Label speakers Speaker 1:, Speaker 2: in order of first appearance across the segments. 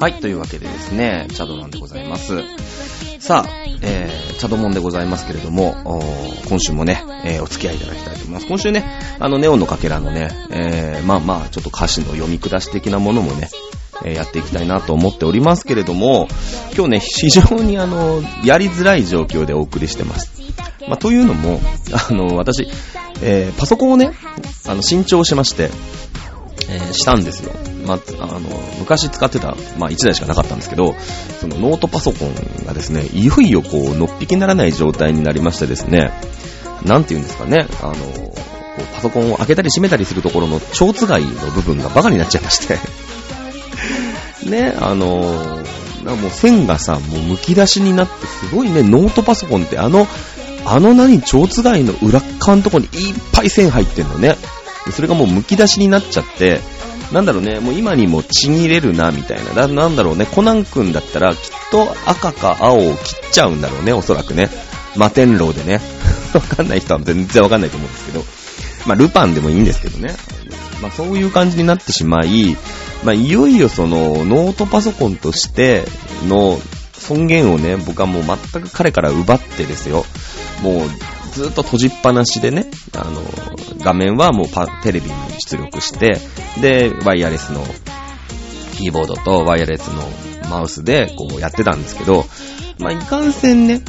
Speaker 1: はい、というわけでですね、チャドマンでございます。さあ、えー、チャドモンでございますけれども、今週もね、えー、お付き合いいただきたいと思います。今週ね、あの、ネオンのかけらのね、えー、まあまあ、ちょっと歌詞の読み下し的なものもね、えーやっていきたいなと思っておりますけれども、今日ね、非常にあの、やりづらい状況でお送りしてます。まあ、というのも、あの、私、えー、パソコンをね、あの、新調しまして、えーしたんですよ。まあ、あの、昔使ってた、まあ、1台しかなかったんですけど、そのノートパソコンがですね、いよいよこう、のっぴきならない状態になりましてですね、なんて言うんですかね、あの、パソコンを開けたり閉めたりするところの蝶つがいの部分がバカになっちゃいまして、ね、あの、なんかもう線がさ、もう剥き出しになって、すごいね、ノートパソコンってあの、あの何、蝶つがいの裏側のところにいっぱい線入ってんのね。それがもう剥き出しになっちゃって、なんだろうね、もう今にもちぎれるな、みたいな。なんだろうね、コナン君だったら、きっと赤か青を切っちゃうんだろうね、おそらくね。摩天楼でね。わかんない人は全然わかんないと思うんですけど。まあ、ルパンでもいいんですけどね。まあ、そういう感じになってしまい、まあ、いよいよその、ノートパソコンとしての尊厳をね、僕はもう全く彼から奪ってですよ。もう、ずっと閉じっぱなしでね、あの、画面はもうパテレビに出力して、で、ワイヤレスのキーボードとワイヤレスのマウスでこうやってたんですけど、まあ、いかんせんね、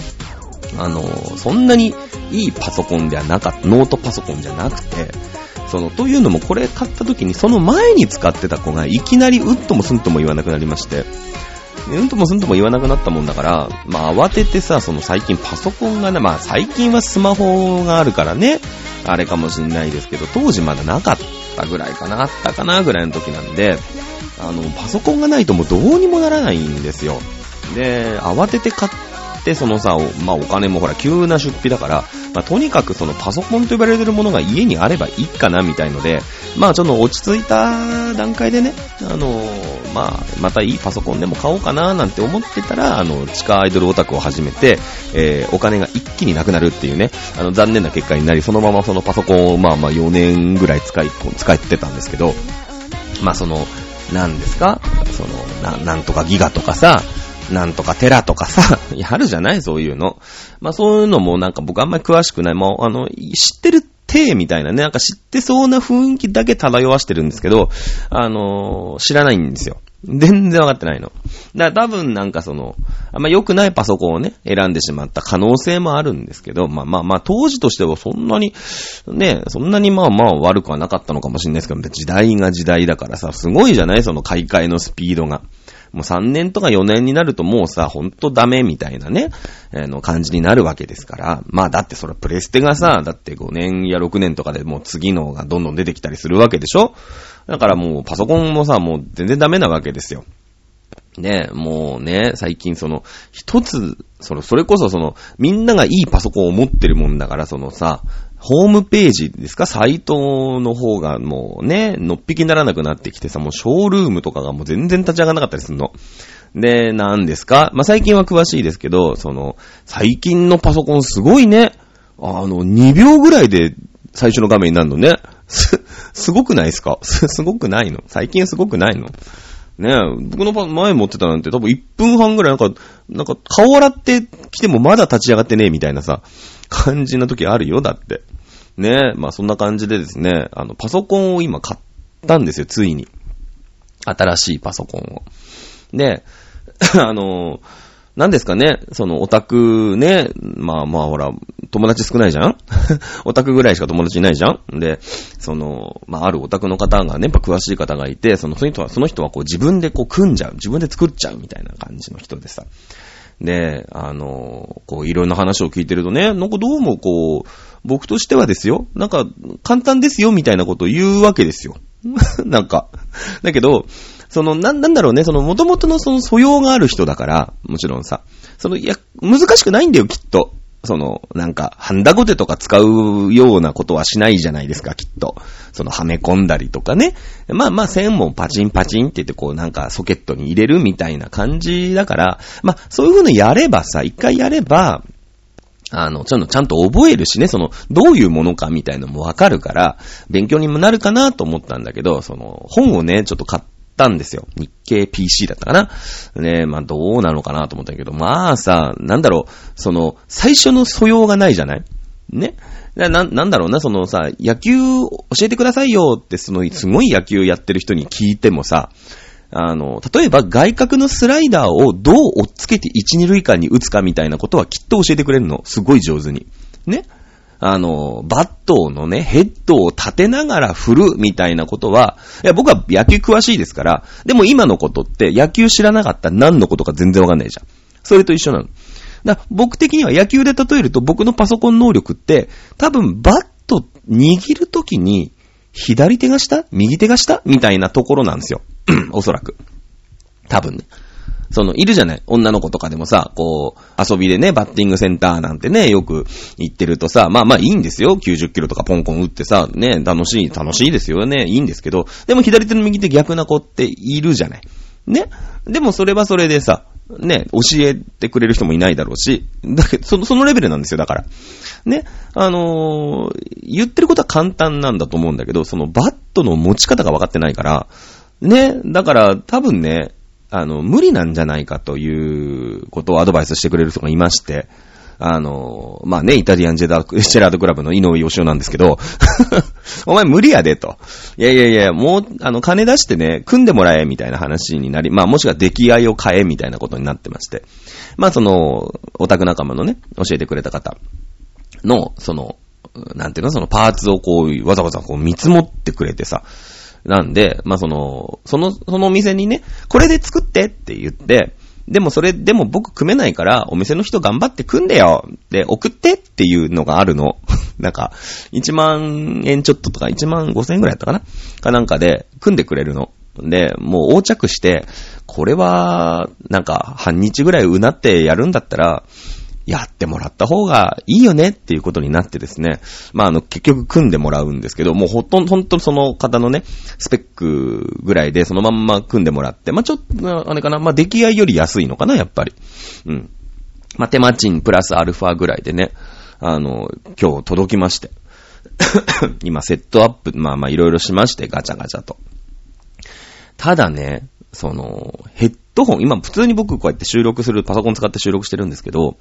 Speaker 1: あの、そんなにいいパソコンではなかった、ノートパソコンじゃなくて、その、というのもこれ買った時にその前に使ってた子がいきなりうっともすんとも言わなくなりまして、うんともすんとも言わなくなったもんだから、まあ慌ててさ、その最近パソコンがね、まあ最近はスマホがあるからね、あれかもしんないですけど、当時まだなかったぐらいかな、あったかなぐらいの時なんで、あの、パソコンがないともうどうにもならないんですよ。で、慌てて買って、そのさ、まあお金もほら急な出費だから、まあとにかくそのパソコンと呼ばれてるものが家にあればいいかなみたいので、まあちょっと落ち着いた段階でね、あのまあまたいいパソコンでも買おうかななんて思ってたら、あの、地下アイドルオタクを始めて、えーお金が一気になくなるっていうね、あの残念な結果になり、そのままそのパソコンをまあまあ4年ぐらい使い、使ってたんですけど、まあその、なんですか？その、な、なんとかギガとかさ、なんとかテラとかさ、やるじゃないそういうの。まあそういうのもなんか僕あんまり詳しくない。もうあの、知ってる体みたいなね、なんか知ってそうな雰囲気だけ漂わしてるんですけど、あのー知らないんですよ。全然わかってないの。だから多分なんかその、あんま良くないパソコンをね、選んでしまった可能性もあるんですけど、まあまあまあ当時としてはそんなに、ね、そんなにまあまあ悪くはなかったのかもしれないですけど、時代が時代だからさ、すごいじゃない？その買い替えのスピードが。もう3年とか4年になるともうさ、ほんとダメみたいなね、あの感じになるわけですから。まあだってそれプレステがさ、だって5年や6年とかでもう次のがどんどん出てきたりするわけでしょ？だからもうパソコンもさ、もう全然ダメなわけですよ。ね、もうね、最近その、一つ、その、それこそその、みんながいいパソコンを持ってるもんだから、そのさ、ホームページですか？サイトの方がもうね、のっぴきにならなくなってきてさ、もうショールームとかがもう全然立ち上がらなかったりするの。で、なんですか？まあ、最近は詳しいですけど、その、最近のパソコンすごいね。あの、2秒ぐらいで最初の画面になるのね。す、すごくないですか？す、すごくないの？最近すごくないの？ねえ、僕のパ前持ってたなんて多分1分半ぐらいなんか、なんか顔洗ってきてもまだ立ち上がってねえみたいなさ、感じな時あるよ、だって。ねえ、まあそんな感じでですね、あの、パソコンを今買ったんですよ、ついに。新しいパソコンを。で、あの、何ですかね、そのオタクね、まあまあほら、友達少ないじゃん？オタクぐらいしか友達いないじゃん？で、その、まああるオタクの方がね、やっぱ詳しい方がいて、その、その人は、その人はこう自分でこう組んじゃう、自分で作っちゃうみたいな感じの人でさ。で、あの、こういろんな話を聞いてるとね、なんかどうもこう、僕としてはですよ、なんか簡単ですよみたいなことを言うわけですよ。なんか。だけど、その、な、なんだろうね、その、元々のその素養がある人だから、もちろんさ、その、いや、難しくないんだよ、きっと。その、なんか、ハンダゴテとか使うようなことはしないじゃないですか、きっと。その、はめ込んだりとかね。まあまあ、線もパチンパチンって言って、こう、なんか、ソケットに入れるみたいな感じだから、まあ、そういう風にやればさ、一回やれば、あの、ちゃんと、ちゃんと覚えるしね、その、どういうものかみたいのもわかるから、勉強にもなるかなと思ったんだけど、その、本をね、ちょっと買ったんですよ。日経 PC だったかな。ねまあどうなのかなと思ったけど、まあさ、なんだろう、その、最初の素養がないじゃない？ね？な、なんだろうな、そのさ、野球教えてくださいよって、その、すごい野球やってる人に聞いてもさ、あの、例えば外角のスライダーをどう追っつけて1、2塁間に打つかみたいなことはきっと教えてくれるの。すごい上手に。ね。あの、バットのね、ヘッドを立てながら振るみたいなことは、いや、僕は野球詳しいですから、でも今のことって野球知らなかった何のことか全然わかんないじゃん。それと一緒なの。だ僕的には野球で例えると僕のパソコン能力って、多分バット握るときに、左手が下？右手が下？みたいなところなんですよ。おそらく。多分ね。その、いるじゃない？女の子とかでもさ、こう、遊びでね、バッティングセンターなんてね、よく行ってるとさ、まあまあいいんですよ。90キロとかポンポン打ってさ、ね、楽しい、楽しいですよね。いいんですけど、でも左手の右手逆な子っているじゃない？ね？でもそれはそれでさ、ね、教えてくれる人もいないだろうし、だけど、その、そのレベルなんですよ、だから。ね、あのー、言ってることは簡単なんだと思うんだけど、そのバットの持ち方が分かってないから、ね、だから多分ね、あの、無理なんじゃないかということをアドバイスしてくれる人がいまして、あの、まあね、イタリアンジェダー、シェラードクラブの井上義雄なんですけど、お前無理やでと。いやいやいや、もう、あの、金出してね、組んでもらえ、みたいな話になり、まあもしくは出来合いを変え、みたいなことになってまして。まあその、オタク仲間のね、教えてくれた方の、その、なんていうの、そのパーツをこう、わざわざこう見積もってくれてさ、なんで、まあ、その、その、そのお店にね、これで作ってって言って、でもそれ、でも僕組めないから、お店の人頑張って組んでよで、送ってっていうのがあるの。なんか、1万円ちょっととか、1万5千円ぐらいだったかな？かなんかで、組んでくれるの。で、もう横着して、これは、なんか、半日ぐらいうなってやるんだったら、やってもらった方がいいよねっていうことになってですね。まあ、あの、結局組んでもらうんですけど、もうほとんど、ほんとその方のね、スペックぐらいでそのまんま組んでもらって、まあ、ちょっと、あれかな、まあ、出来合いより安いのかな、やっぱり。うん。まあ、手間賃プラスアルファぐらいでね、あの、今日届きまして。今、セットアップ、まあまあいろいろしまして、ガチャガチャと。ただね、その、ヘッドホン、今普通に僕こうやって収録する、パソコン使って収録してるんですけど、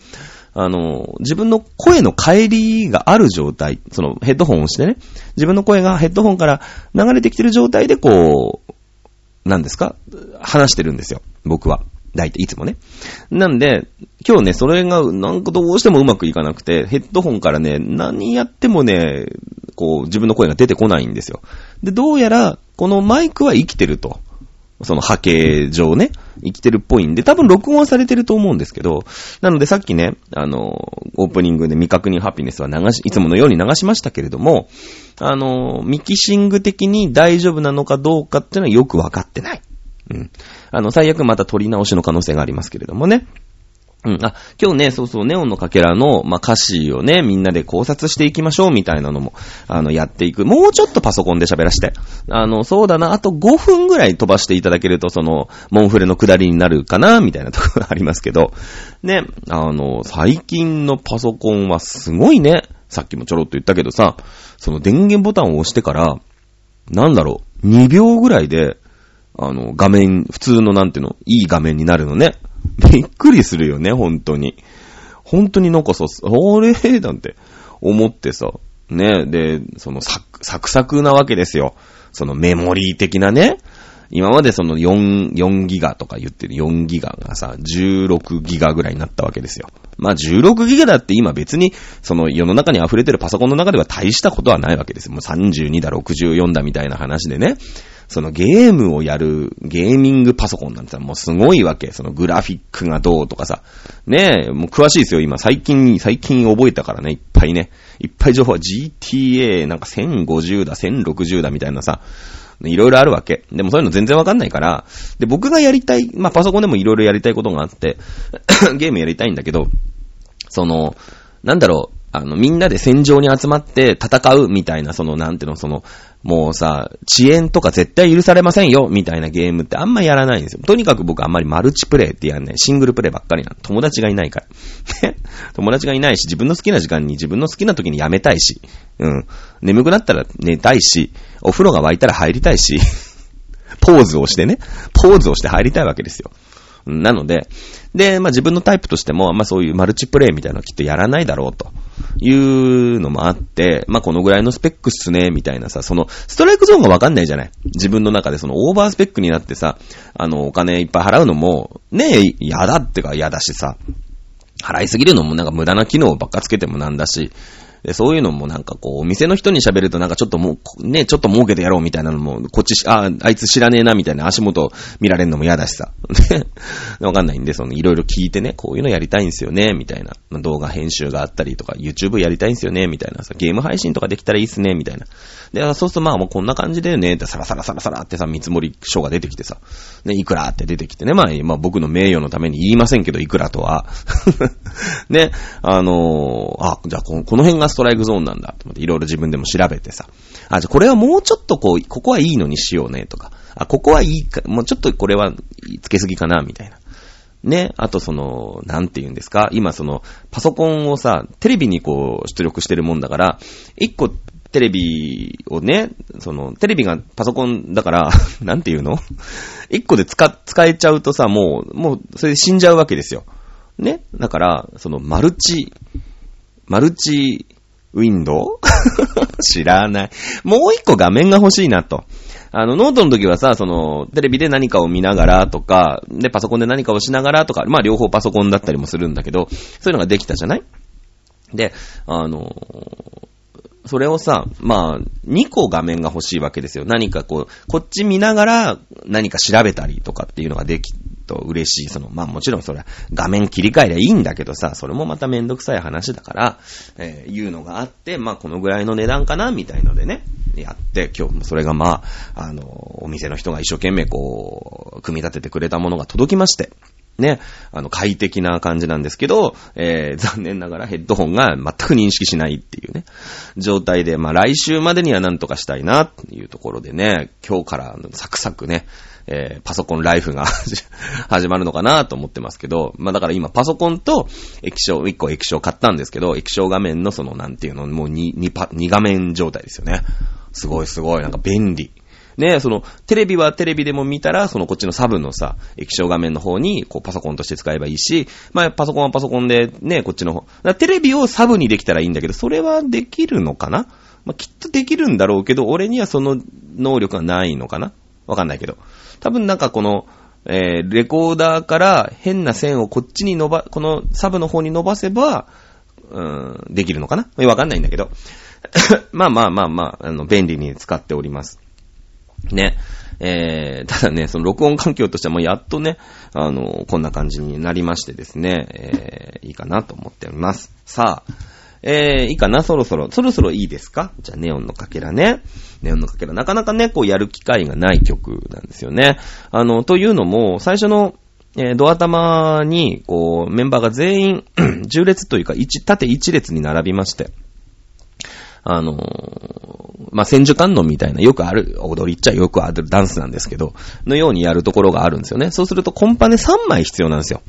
Speaker 1: あの、自分の声の帰りがある状態、そのヘッドホンをしてね、自分の声がヘッドホンから流れてきてる状態でこう、何ですか話してるんですよ。僕は。大体いつもね。なんで、今日ね、それがなんかどうしてもうまくいかなくて、ヘッドホンからね、何やってもね、こう自分の声が出てこないんですよ。で、どうやら、このマイクは生きてると。その波形上ね、生きてるっぽいんで、多分録音はされてると思うんですけど、なのでさっきね、あの、オープニングで未確認ハピネスは流し、いつものように流しましたけれども、あの、ミキシング的に大丈夫なのかどうかっていうのはよくわかってない。うん。あの、最悪また取り直しの可能性がありますけれどもね。うん。あ、今日ね、そうそう、ネオンのかけらの、まあ、歌詞をね、みんなで考察していきましょう、みたいなのも、あの、やっていく。もうちょっとパソコンで喋らして。あの、そうだな、あと5分ぐらい飛ばしていただけると、その、モンフレの下りになるかな、みたいなところがありますけど、ね、あの、最近のパソコンはすごいね。さっきもちょろっと言ったけどさ、その電源ボタンを押してから、なんだろう、2秒ぐらいで、あの、画面、普通のなんていうの、いい画面になるのね。びっくりするよね、本当に。本当になんかさ、あれ？なんて思ってさ、ね、で、そのサク、サクサクなわけですよ。そのメモリー的なね。今までその4、4ギガとか言ってる4ギガがさ、16ギガぐらいになったわけですよ。まあ16ギガだって今別に、その世の中に溢れてるパソコンの中では大したことはないわけですよ。もう32だ、64だみたいな話でね。そのゲームをやるゲーミングパソコンなんてさもうすごいわけ。そのグラフィックがどうとかさ。ねえ、もう詳しいですよ、今。最近、最近覚えたからね、いっぱいね。いっぱい情報は GTA なんか1050だ、1060だみたいなさ。いろいろあるわけ。でもそういうの全然わかんないから、で、僕がやりたい、まあ、パソコンでもいろいろやりたいことがあって、ゲームやりたいんだけど、その、なんだろう、あの、みんなで戦場に集まって戦うみたいな、その、なんていうの、その、もうさ、遅延とか絶対許されませんよみたいなゲームってあんまやらないんですよ。とにかく僕あんまりマルチプレイってやんない。シングルプレイばっかりなの。友達がいないから。友達がいないし、自分の好きな時間に自分の好きな時にやめたいし、うん。眠くなったら寝たいし、お風呂が沸いたら入りたいし、ポーズをしてね、ポーズをして入りたいわけですよ。なので、で、まあ自分のタイプとしても、まあそういうマルチプレイみたいなのきっとやらないだろうと。いうのもあって、まあこのぐらいのスペックっすね、みたいなさ、そのストライクゾーンがわかんないじゃない。自分の中でそのオーバースペックになってさ、あのお金いっぱい払うのも、ねえ、嫌だってか嫌だしさ、払いすぎるのもなんか無駄な機能ばっかつけてもなんだし、で、そういうのもなんかこう、お店の人に喋るとなんかちょっともう、ね、ちょっと儲けてやろうみたいなのも、こっち、あ、あいつ知らねえなみたいな足元見られるのも嫌だしさ。わかんないんで、その、いろいろ聞いてね、こういうのやりたいんすよね、みたいな。動画編集があったりとか、YouTube やりたいんすよね、みたいなさ、ゲーム配信とかできたらいいっすね、みたいな。で、そうするとまあもうこんな感じでね、ってサラサラサラサラってさ、見積もり書が出てきてさ、ね、いくらって出てきてね、まあ、まあ僕の名誉のために言いませんけど、いくらとは。ね、あのー、あ、じゃあこの辺がストライクゾーンなんだ。と思っていろいろ自分でも調べてさ。あ、じゃあこれはもうちょっとこう、ここはいいのにしようね、とか。あ、ここはいいか、もうちょっとこれはつけすぎかな、みたいな。ね、あとその、なんて言うんですか今その、パソコンをさ、テレビにこう、出力してるもんだから、一個テレビをね、その、テレビがパソコンだから、なんて言うの？一個で使、使えちゃうとさ、もう、もう、それで死んじゃうわけですよ。ね？だから、その、マルチ、マルチウィンドウ？知らない。もう一個画面が欲しいなと。あの、ノートの時はさ、その、テレビで何かを見ながらとか、で、パソコンで何かをしながらとか、まあ両方パソコンだったりもするんだけど、そういうのができたじゃない？で、あのそれをさ、まあ、2個画面が欲しいわけですよ。何かこう、こっち見ながら何か調べたりとかっていうのができと嬉しい。その、まあもちろんそれは画面切り替えりゃいいんだけどさ、それもまためんどくさい話だから、えー、いうのがあって、まあこのぐらいの値段かなみたいのでね、やって、今日もそれがまあ、あの、お店の人が一生懸命こう、組み立ててくれたものが届きまして、ね、あの、快適な感じなんですけど、えー、残念ながらヘッドホンが全く認識しないっていうね、状態で、まあ来週までにはなんとかしたいなっていうところでね、今日からサクサクね、えー、パソコンライフが 始まるのかなと思ってますけど、まあだから今パソコンと液晶、1個液晶買ったんですけど、液晶画面のそのなんていうの、もう 2, 2, 2画面状態ですよね。すごいすごい、なんか便利。ね、その、テレビはテレビでも見たら、そのこっちのサブのさ、液晶画面の方に、こう、パソコンとして使えばいいし、まあ、パソコンはパソコンで、ね、こっちの方。テレビをサブにできたらいいんだけど、それはできるのかな？まあ、きっとできるんだろうけど、俺にはその能力がないのかな？わかんないけど。多分なんかこの、えー、レコーダーから変な線をこっちに伸ば、このサブの方に伸ばせば、うーん、できるのかな？わかんないんだけど。まあまあまあまあ、あの、便利に使っております。ね。えー、ただね、その録音環境としてはもうやっとね、あの、こんな感じになりましてですね、えー、いいかなと思っております。さあ、えー、いいかな？そろそろ、そろそろいいですか？じゃあ、ネオンのかけらね。ネオンのかけら、なかなかね、こうやる機会がない曲なんですよね。あの、というのも、最初の、えー、ドア玉に、こう、メンバーが全員、10列というか、1、縦1列に並びまして、あの、まあ、千手観音みたいなよくある、踊りっちゃよくあるダンスなんですけど、のようにやるところがあるんですよね。そうするとコンパネ3枚必要なんですよ。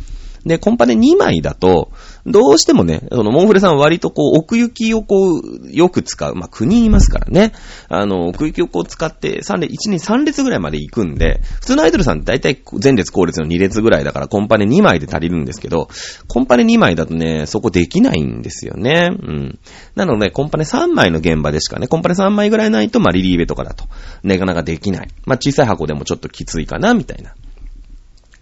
Speaker 1: で、コンパネ2枚だと、どうしてもね、その、モンフレさんは割とこう、奥行きをこう、よく使う。まあ、国いますからね。あの、奥行きをこう使って、3列、1、2、3列ぐらいまで行くんで、普通のアイドルさんって大体前列後列の2列ぐらいだから、コンパネ2枚で足りるんですけど、コンパネ2枚だとね、そこできないんですよね。うん。なので、コンパネ3枚の現場でしかね、コンパネ3枚ぐらいないと、まあ、リリーベとかだと、なかなかできない。まあ、小さい箱でもちょっときついかな、みたいな。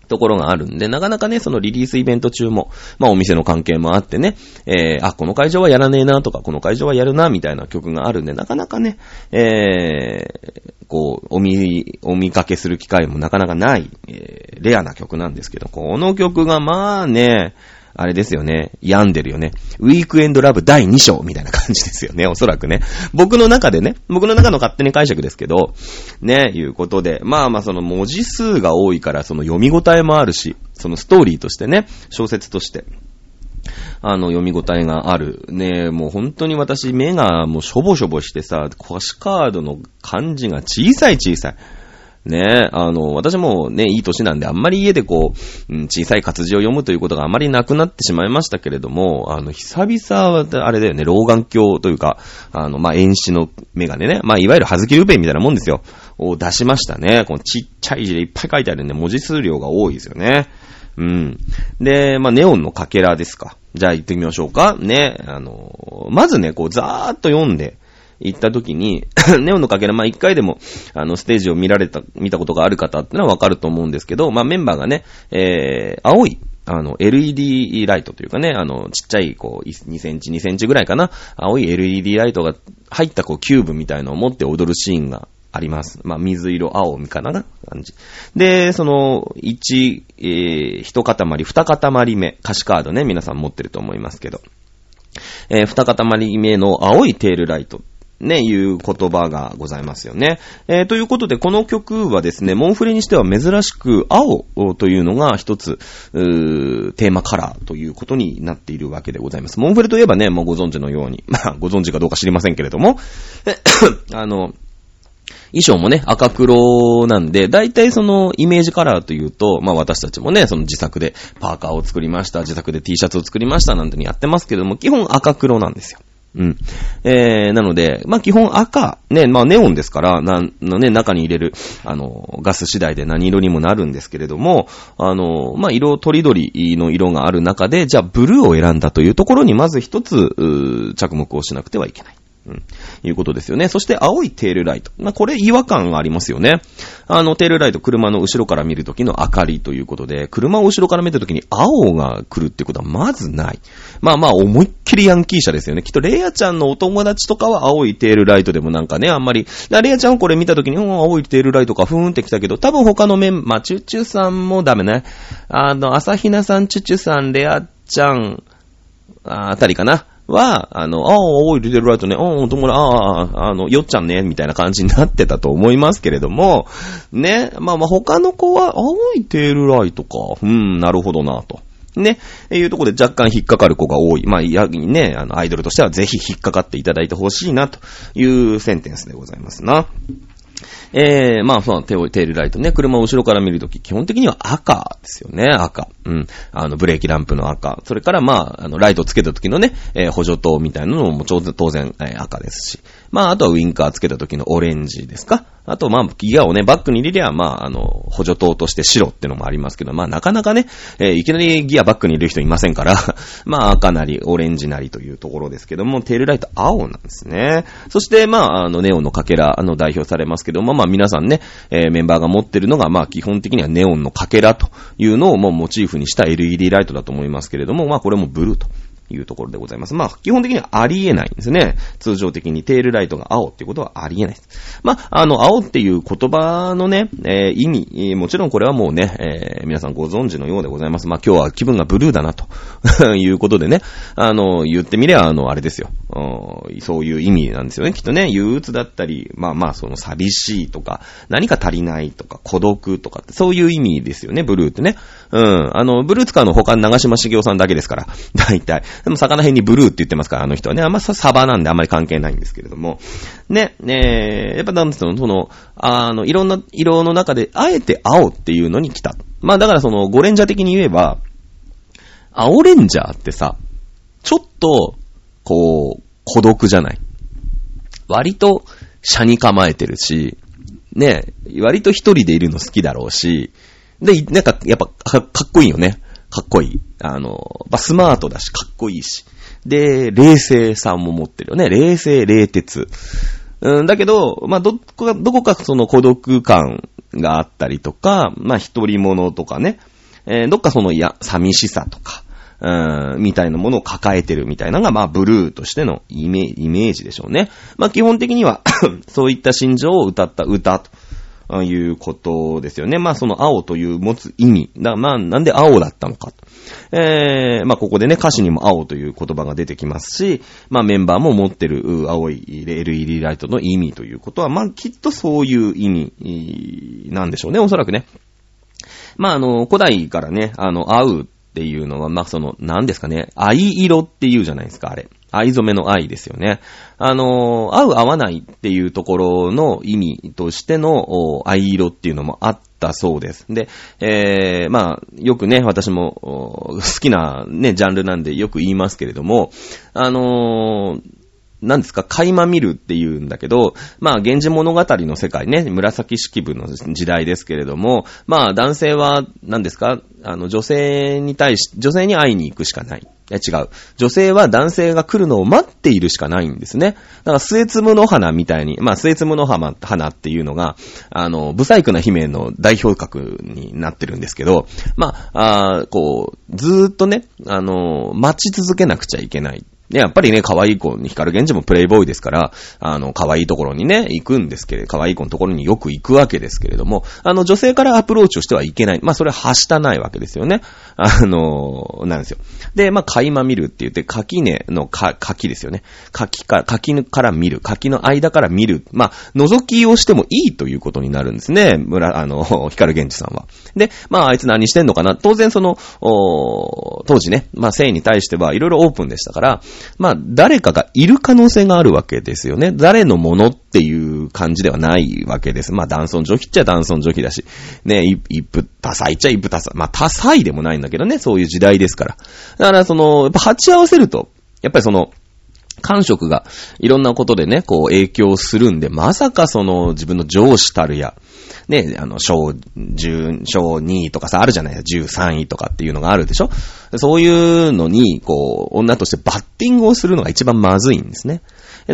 Speaker 1: ところがあるんで、なかなかね、そのリリースイベント中も、まあお店の関係もあってね、えー、あ、この会場はやらねえなとか、この会場はやるな、みたいな曲があるんで、なかなかね、えー、こう、お見、お見かけする機会もなかなかない、えー、レアな曲なんですけど、この曲がまあね、あれですよね。病んでるよね。ウィークエンドラブ第2章みたいな感じですよね。おそらくね。僕の中でね。僕の中の勝手に解釈ですけど、ね、いうことで。まあまあその文字数が多いからその読み応えもあるし、そのストーリーとしてね、小説として。あの、読み応えがある。ねえもう本当に私、目がもうしょぼしょぼしてさ、腰カードの漢字が小さい小さい。ねえ、あの、私もね、いい歳なんで、あんまり家でこう、うん、小さい活字を読むということがあまりなくなってしまいましたけれども、あの、久々は、あれだよね、老眼鏡というか、あの、まあ、遠視のメガネね。まあ、いわゆるはずきルペンみたいなもんですよ。を出しましたね。このちっちゃい字でいっぱい書いてあるんで、文字数量が多いですよね。うん。で、まあ、ネオンのかけらですか。じゃあ行ってみましょうか。ね。あの、まずね、こう、ざーっと読んで、行った時に、ネオのかけら、まあ、一回でも、あの、ステージを見られた、見たことがある方ってのはわかると思うんですけど、まあ、メンバーがね、えー、青い、あの、LED ライトというかね、あの、ちっちゃい、こう、2センチ、2センチぐらいかな、青い LED ライトが入ったこう、キューブみたいのを持って踊るシーンがあります。まあ、水色、青みかな感じ。で、その、1、えー、一塊、二塊目、歌詞カードね、皆さん持ってると思いますけど。えー、二塊目の青いテールライトね、いう言葉がございますよね。えー、ということで、この曲はですね、モンフレにしては珍しく、青というのが一つ、ーテーマカラーということになっているわけでございます。モンフレといえばね、もうご存知のように、まあ、ご存知かどうか知りませんけれども、あの、衣装もね、赤黒なんで、大体そのイメージカラーというと、まあ私たちもね、その自作でパーカーを作りました、自作で T シャツを作りましたなんてやってますけども、基本赤黒なんですよ。うん。えー、なので、まあ、基本赤、ね、まあ、ネオンですから、なん、のね、中に入れる、あの、ガス次第で何色にもなるんですけれども、あの、まあ、色とりどりの色がある中で、じゃあ、ブルーを選んだというところに、まず一つ、着目をしなくてはいけない。うん。いうことですよね。そして青いテールライト。まあ、これ違和感がありますよね。あの、テールライト、車の後ろから見るときの明かりということで、車を後ろから見たときに青が来るってことはまずない。まあまあ、思いっきりヤンキー車ですよね。きっとレイヤちゃんのお友達とかは青いテールライトでもなんかね、あんまり、レイヤちゃんはこれ見たときに、うん、青いテールライトか、ふーんって来たけど、多分他の面、まあ、チュチュさんもダメね。あの、朝比奈さん、チュチュさん、レアちゃん、ああたりかな。は、あの、ああ、青いリテルライトね、ああ、お友達、ああ、あの、よっちゃんね、みたいな感じになってたと思いますけれども、ね、まあまあ他の子は、青いテールライトか、うん、なるほどな、と。ね、いうところで若干引っかかる子が多い。まあ、やにね、あの、アイドルとしてはぜひ引っかかっていただいてほしいな、というセンテンスでございますな。えー、まあ、そのテールライトね、車を後ろから見るとき、基本的には赤ですよね、赤。うん。あの、ブレーキランプの赤。それから、まあ、あの、ライトつけたときのね、えー、補助灯みたいなのも当然、えー、赤ですし。まあ、あとはウィンカーつけたときのオレンジですかあと、まあ、ギアをね、バックに入れりゃ、まあ、あの、補助灯として白ってのもありますけど、まあ、なかなかね、えー、いきなりギアバックに入れる人いませんから、まあ、赤なり、オレンジなりというところですけども、テールライト青なんですね。そして、まあ、あの、ネオンのかけら、あの、代表されますけども、まあ、皆さんね、えー、メンバーが持ってるのが、まあ、基本的にはネオンのかけらというのを、もうモチーフにした LED ライトだと思いますけれども、まあ、これもブルーと。いうところでございます。まあ、基本的にはありえないんですね。通常的にテールライトが青っていうことはありえないです。まあ、あの、青っていう言葉のね、えー、意味、もちろんこれはもうね、えー、皆さんご存知のようでございます。まあ、今日は気分がブルーだな、と いうことでね、あの、言ってみれば、あの、あれですよ。そういう意味なんですよね。きっとね、憂鬱だったり、まあまあ、その寂しいとか、何か足りないとか、孤独とかって、そういう意味ですよね、ブルーってね。うん。あの、ブルー使うの他長島茂雄さんだけですから。大体。でも魚辺にブルーって言ってますから、あの人はね。あんまサバなんであんまり関係ないんですけれども。ね、ねやっぱなんですの、その、あの、いろんな色の中で、あえて青っていうのに来た。まあだからその、ゴレンジャー的に言えば、青レンジャーってさ、ちょっと、こう、孤独じゃない割と、車に構えてるし、ね、割と一人でいるの好きだろうし、で、なんか、やっぱ、かっこいいよね。かっこいい。あの、まあ、スマートだし、かっこいいし。で、冷静さも持ってるよね。冷静、冷徹。うん、だけど、まあ、どこか、どこかその孤独感があったりとか、まあ、一人者とかね。えー、どっかその、いや、寂しさとか、うん、みたいなものを抱えてるみたいなのが、まあ、ブルーとしてのイメージでしょうね。まあ、基本的には そういった心情を歌った歌ということですよね。まあその青という持つ意味。だまあなんで青だったのかと。えー、まあここでね歌詞にも青という言葉が出てきますし、まあメンバーも持ってる青い LED ライトの意味ということは、まあきっとそういう意味なんでしょうね、おそらくね。まああの、古代からね、あの、青っていうのは、まあその、何ですかね、藍色っていうじゃないですか、あれ。藍染めの藍ですよね。あの、合う合わないっていうところの意味としての藍色っていうのもあったそうです。で、えー、まあ、よくね、私も好きなね、ジャンルなんでよく言いますけれども、あの何ですか、垣間見るって言うんだけど、まあ、源氏物語の世界ね、紫式部の時代ですけれども、まあ、男性は、何ですか、あの、女性に対し、女性に会いに行くしかない。え、違う。女性は男性が来るのを待っているしかないんですね。だから、末つむの花みたいに、まあ、末つむの花っていうのが、あの、ブサイクな姫の代表格になってるんですけど、まあ、あこう、ずーっとね、あの、待ち続けなくちゃいけない。で、やっぱりね、可愛い子に、光源氏もプレイボーイですから、あの、可愛いところにね、行くんですけれど、可愛い子のところによく行くわけですけれども、あの、女性からアプローチをしてはいけない。まあ、それははしたないわけですよね。あの、なんですよ。で、まあ、垣間見るって言って、垣根のか、垣ですよね。垣か、垣から見る。垣の間から見る。まあ、覗きをしてもいいということになるんですね。村、あの、光源氏さんは。で、まあ、あいつ何してんのかな？当然その、お当時ね、まあ、性に対してはいろいろオープンでしたから、まあ、誰かがいる可能性があるわけですよね。誰のものっていう感じではないわけです。まあ、男尊女卑っちゃ男尊女卑だし、ね、一夫多妻っちゃ一夫多妻。まあ、多妻でもないんだけどね、そういう時代ですから。だから、その、やっぱ鉢合わせると、やっぱりその、感触がいろんなことでね、こう影響するんで、まさかその自分の上司たるや、ね、あの、小10、小2とかさ、あるじゃないですか。13位とかっていうのがあるでしょそういうのに、こう、女としてバッティングをするのが一番まずいんですね。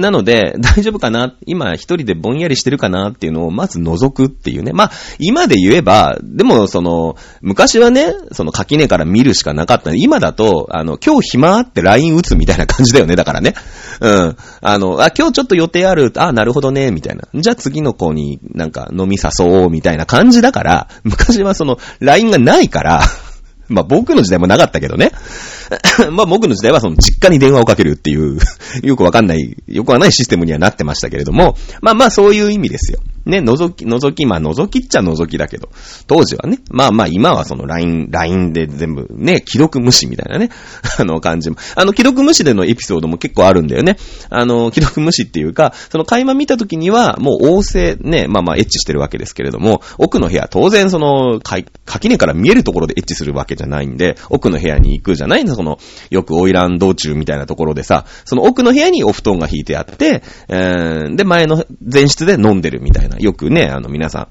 Speaker 1: なので、大丈夫かな？今一人でぼんやりしてるかなっていうのをまず覗くっていうね。まあ、今で言えば、でもその、昔はね、その垣根から見るしかなかった。今だと、あの、今日暇って LINE 打つみたいな感じだよね、だからね。うん。あの、あ、今日ちょっと予定ある。あ、なるほどね、みたいな。じゃあ次の子になんか飲み誘おう、みたいな感じだから、昔はその、LINE がないからまあ僕の時代もなかったけどね。まあ僕の時代はその実家に電話をかけるっていう よくわかんない、よくはないシステムにはなってましたけれども、まあまあそういう意味ですよ。ね、覗き、覗き、まあ覗きっちゃ覗きだけど、当時はね、まあまあ今はその LINE、LINE で全部ね、既読無視みたいなね、あの感じも。あの既読無視でのエピソードも結構あるんだよね。あの、既読無視っていうか、その垣間見た時にはもう旺盛、ね、まあまあエッチしてるわけですけれども、奥の部屋、当然その、垣根から見えるところでエッチするわけじゃないんで、奥の部屋に行くじゃない？の、その、よくオイラン道中みたいなところでさ、その奥の部屋にお布団が引いてあって、えー、で、前の前室で飲んでるみたいな、よくね、あの皆さん、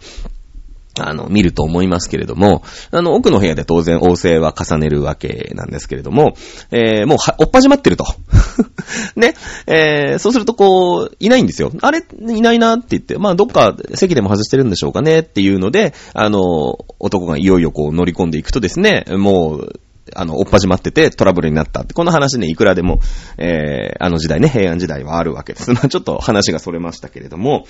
Speaker 1: あの、見ると思いますけれども、あの、奥の部屋で当然、応声は重ねるわけなんですけれども、えー、もう、は、おっぱじまってると。ね。えー、そうすると、こう、いないんですよ。あれ、いないなって言って、まあ、どっか席でも外してるんでしょうかねっていうので、あの、男がいよいよこう乗り込んでいくとですね、もう、あの、おっぱじまっててトラブルになったって、この話ね、いくらでも、えー、あの時代ね、平安時代はあるわけです。まあちょっと話がそれましたけれども、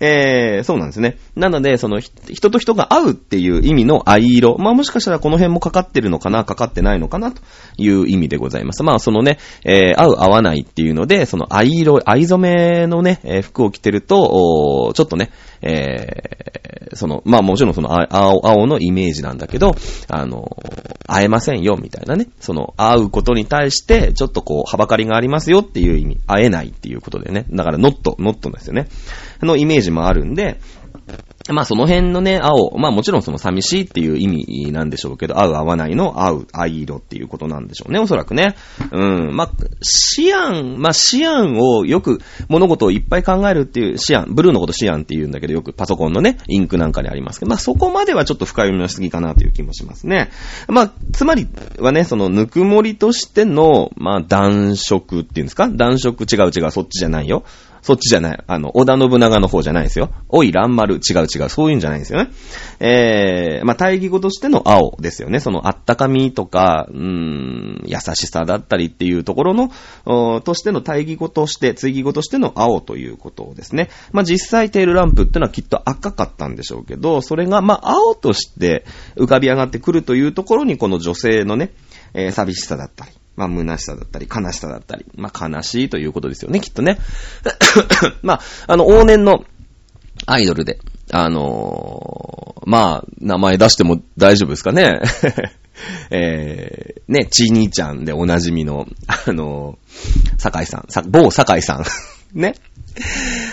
Speaker 1: えー、そうなんですね。なので、その、人と人が会うっていう意味の藍色。まあもしかしたらこの辺もかかってるのかな、かかってないのかな、という意味でございます。まあそのね、えー、合う合わないっていうので、その藍色、藍染めのね、え、服を着てると、ちょっとね、えー、その、まあもちろんその青、青のイメージなんだけど、あの、会えませんよ、みたいなね。その、会うことに対して、ちょっとこう、はばかりがありますよっていう意味、会えないっていうことでね。だから、ノット、ノットですよね。のイメージもあるんで、まあその辺のね、青、まあもちろんその寂しいっていう意味なんでしょうけど、合う合わないの合う、藍色っていうことなんでしょうね、おそらくね。うん。まあ、シアン、まあシアンをよく物事をいっぱい考えるっていうシアン、ブルーのことシアンって言うんだけど、よくパソコンのね、インクなんかにありますけど、まあそこまではちょっと深読みのしすぎかなという気もしますね。まあ、つまりはね、そのぬくもりとしての、まあ暖色っていうんですか？暖色違う違う、そっちじゃないよ。そっちじゃない。あの、織田信長の方じゃないですよ。おい、乱丸、違う違う、そういうんじゃないんですよね。えー、まあ、対義語としての青ですよね。そのあったかみとか、うーん、優しさだったりっていうところの、としての対義語として、追義語としての青ということですね。まあ、実際テールランプってのはきっと赤かったんでしょうけど、それが、まあ、青として浮かび上がってくるというところに、この女性のね、えー、寂しさだったり、まあ、虚しさだったり、悲しさだったり、まあ、悲しいということですよね、きっとね。まあ、あの、往年のアイドルで、あのー、まあ、名前出しても大丈夫ですかね。えー、ね、ちー兄ちゃんでおなじみの、あのー、酒井さん、さ某酒井さん。ね。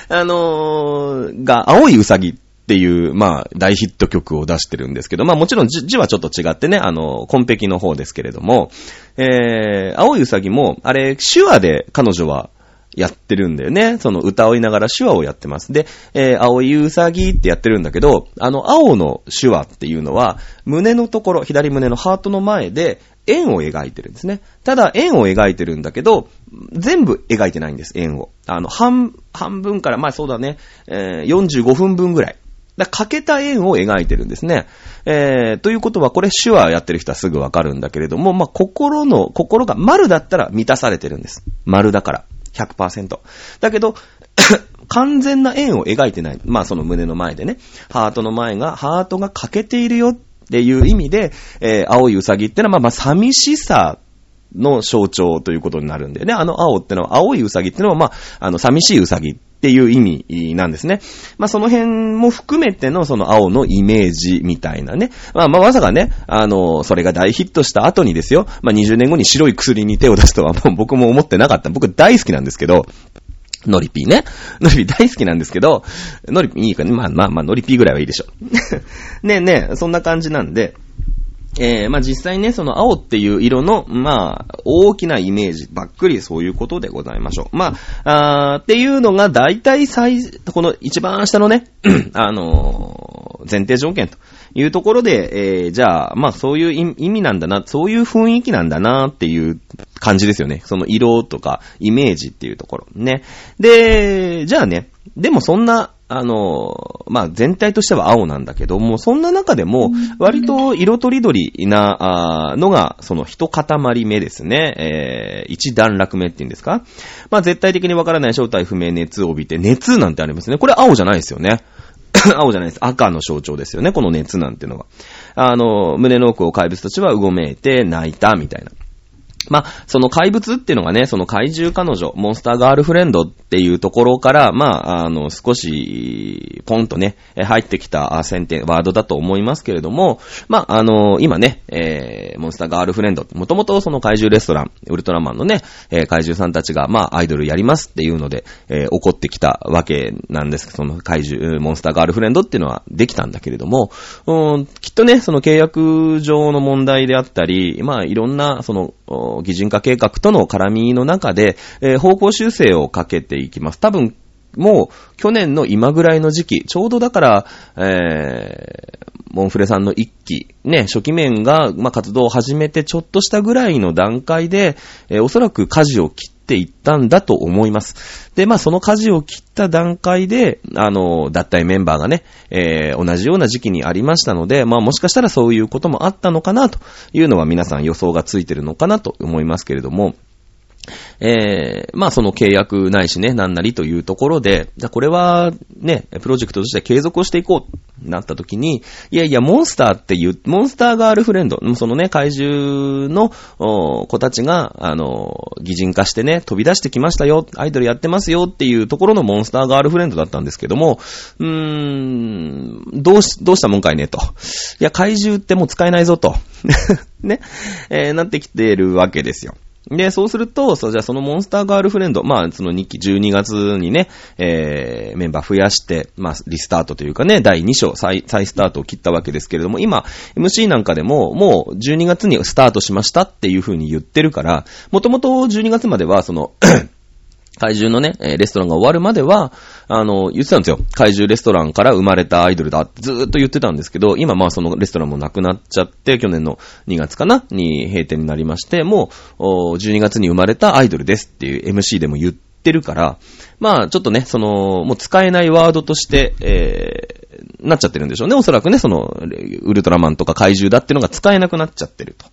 Speaker 1: あのー、が、青いうさぎっっていう、まあ、大ヒット曲を出してるんですけど、まあもちろん字はちょっと違ってね、あの、コンペキの方ですけれども、えー、青いうさぎも、あれ、手話で彼女はやってるんだよね。その歌をいながら手話をやってます。で、えー、青いうさぎってやってるんだけど、あの、青の手話っていうのは、胸のところ、左胸のハートの前で、円を描いてるんですね。ただ、円を描いてるんだけど、全部描いてないんです、円を。あの、半、半分から、まあそうだね、えー、45分分ぐらい。だ欠けた円を描いてるんですね。えー、ということは、これ手話やってる人はすぐわかるんだけれども、まあ、心の、心が丸だったら満たされてるんです。丸だから。100%。だけど、完全な円を描いてない。まあその胸の前でね。ハートの前が、ハートが欠けているよっていう意味で、えー、青いウサギってのはまあま寂しさの象徴ということになるんでね。あの青ってのは、青いウサギってのはまあ、あの寂しいウサギっていう意味なんですね。まあ、その辺も含めてのその青のイメージみたいなね。まあ、まあ、まさかね、あの、それが大ヒットした後にですよ、まあ、20年後に白い薬に手を出すとはもう 僕も思ってなかった。僕大好きなんですけど、ノリピーね。ノリピー大好きなんですけど、ノリピーいいかね。まあまあまあ、ノリピーぐらいはいいでしょ。ねえねえ、そんな感じなんで、えー、まあ、実際ね、その青っていう色の、まあ、大きなイメージ、ばっくりそういうことでございましょう。まあ、あっていうのが大体最、この一番下のね、あのー、前提条件というところで、えー、じゃあ、まあそういう意味なんだな、そういう雰囲気なんだなっていう感じですよね。その色とかイメージっていうところ。ね。で、じゃあね、でもそんな、あの、まあ、全体としては青なんだけども、そんな中でも、割と色とりどりな、のが、その一塊目ですね。えー、一段落目っていうんですかまあ、絶対的にわからない正体不明熱を帯びて、熱なんてありますね。これ青じゃないですよね。青じゃないです。赤の象徴ですよね。この熱なんていうのが。あの、胸の奥を怪物たちはうごめいて泣いたみたいな。まあ、その怪物っていうのがね、その怪獣彼女、モンスターガールフレンドっていうところから、まあ、あの、少し、ポンとね、入ってきた選定、ワードだと思いますけれども、まあ、あの、今ね、えー、モンスターガールフレンド、もともとその怪獣レストラン、ウルトラマンのね、えー、怪獣さんたちが、まあ、アイドルやりますっていうので、えー、怒ってきたわけなんです。けど、その怪獣、モンスターガールフレンドっていうのはできたんだけれども、うん、きっとね、その契約上の問題であったり、まあ、いろんな、その、擬人化計画との絡みの中で、えー、方向修正をかけていきます。多分、もう、去年の今ぐらいの時期、ちょうどだから、えー、モンフレさんの一期、ね、初期面が、まあ、活動を始めてちょっとしたぐらいの段階で、えー、おそらく舵を切っていったんだと思います。で、まあ、その舵を切った段階で、あの、脱退メンバーがね、えー、同じような時期にありましたので、まあ、もしかしたらそういうこともあったのかなというのは皆さん予想がついてるのかなと思いますけれども、えー、まあその契約ないしね、なんなりというところで、じゃこれはね、プロジェクトとして継続をしていこうなった時に、いやいや、モンスターっていう、モンスターガールフレンド、そのね、怪獣の子たちが、あの、擬人化してね、飛び出してきましたよ、アイドルやってますよっていうところのモンスターガールフレンドだったんですけども、うーん、どうし、どうしたもんかいねと。いや、怪獣ってもう使えないぞと。ね、えー、なってきてるわけですよ。で、そうすると、そう、じゃあそのモンスターガールフレンド、まあ、その2期12月にね、えー、メンバー増やして、まあ、リスタートというかね、第2章、再、再スタートを切ったわけですけれども、今、MC なんかでも、もう12月にスタートしましたっていう風に言ってるから、もともと12月までは、その怪獣のね、レストランが終わるまでは、あの、言ってたんですよ。怪獣レストランから生まれたアイドルだってずーっと言ってたんですけど、今まあそのレストランもなくなっちゃって、去年の2月かなに閉店になりまして、もう、12月に生まれたアイドルですっていう MC でも言ってるから、まあちょっとね、その、もう使えないワードとして、えー、なっちゃってるんでしょうね。おそらくね、その、ウルトラマンとか怪獣だっていうのが使えなくなっちゃってると。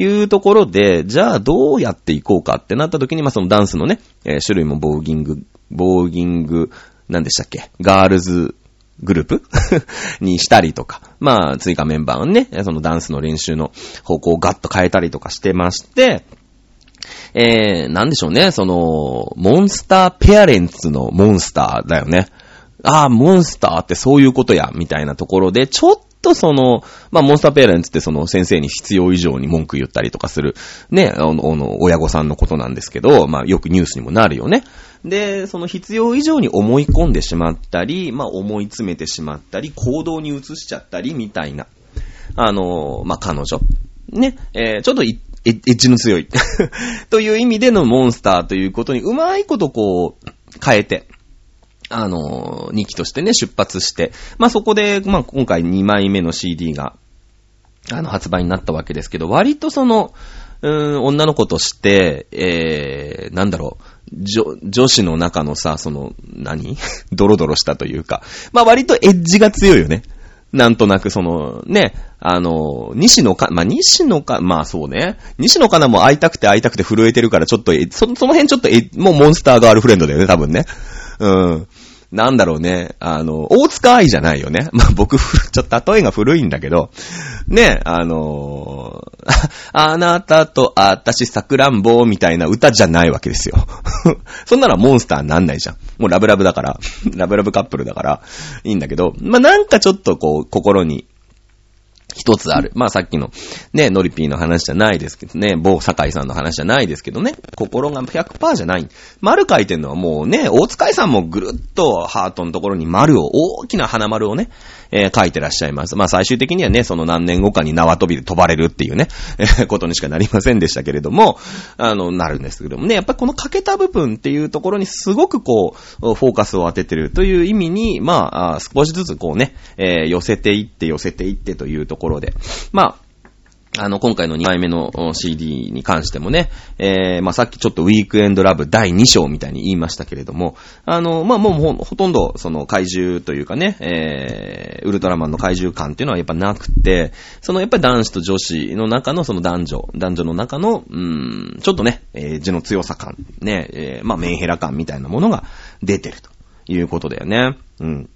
Speaker 1: いうところで、じゃあどうやっていこうかってなった時に、まあ、そのダンスのね、えー、種類もボーギング、ボーギング、何でしたっけ？ガールズグループ？にしたりとか、まあ、追加メンバーのね、そのダンスの練習の方向をガッと変えたりとかしてまして、えー、なんでしょうね、その、モンスターペアレンツのモンスターだよね。ああ、モンスターってそういうことや、みたいなところで、ちょっとその、まあ、モンスターペアレンツってその先生に必要以上に文句言ったりとかする、ね、あの、親御さんのことなんですけど、まあ、よくニュースにもなるよね。で、その必要以上に思い込んでしまったり、まあ、思い詰めてしまったり、行動に移しちゃったり、みたいな。あの、まあ、彼女。ね、えー、ちょっとエッジの強い。という意味でのモンスターということにうまいことこう、変えて、あの、2期としてね、出発して、まあ、そこで、まあ、今回2枚目の CD が、あの、発売になったわけですけど、割とその、うーん、女の子として、えー、なんだろう、女、女子の中のさ、その、何？ドロドロしたというか、まあ割とエッジが強いよね。なんとなくその、ね、あの、西野か、まあ、西野か、まあそうね。西野かなも会いたくて会いたくて震えてるからちょっと、そその辺ちょっと、え、もうモンスターガールフレンドだよね、多分ね。うん。なんだろうね、あの、大塚愛じゃないよね。まあ、僕、ちょっと例えが古いんだけど、ね、あのー、あなたと私さくらんぼみたいな歌じゃないわけですよ。そんなのモンスターになんないじゃん。もうラブラブだから、ラブラブカップルだから、いいんだけど、まあ、なんかちょっとこう、心に、一つある。まあさっきのね、ノリピーの話じゃないですけどね、某酒井さんの話じゃないですけどね、心が100%じゃない。丸書いてんのはもうね、大塚井さんもぐるっとハートのところに丸を、大きな花丸をね、えー、書いてらっしゃいます。まあ最終的にはね、その何年後かに縄跳びで飛ばれるっていうね、えー、ことにしかなりませんでしたけれども、あの、なるんですけどもね、やっぱりこの欠けた部分っていうところにすごくこう、フォーカスを当ててるという意味に、まあ、少しずつこうね、えー、寄せていって寄せていってというところで、まあ、あの、今回の2枚目の CD に関してもね、えー、まあ、さっきちょっとウィークエンドラブ第2章みたいに言いましたけれども、あの、まあ、もうほほとんどその怪獣というかね、えー、ウルトラマンの怪獣感っていうのはやっぱなくて、そのやっぱり男子と女子の中のその男女、男女の中の、うーん、ちょっとね、えー、字の強さ感、ね、えー、まあ、メンヘラ感みたいなものが出てるということだよね。うん。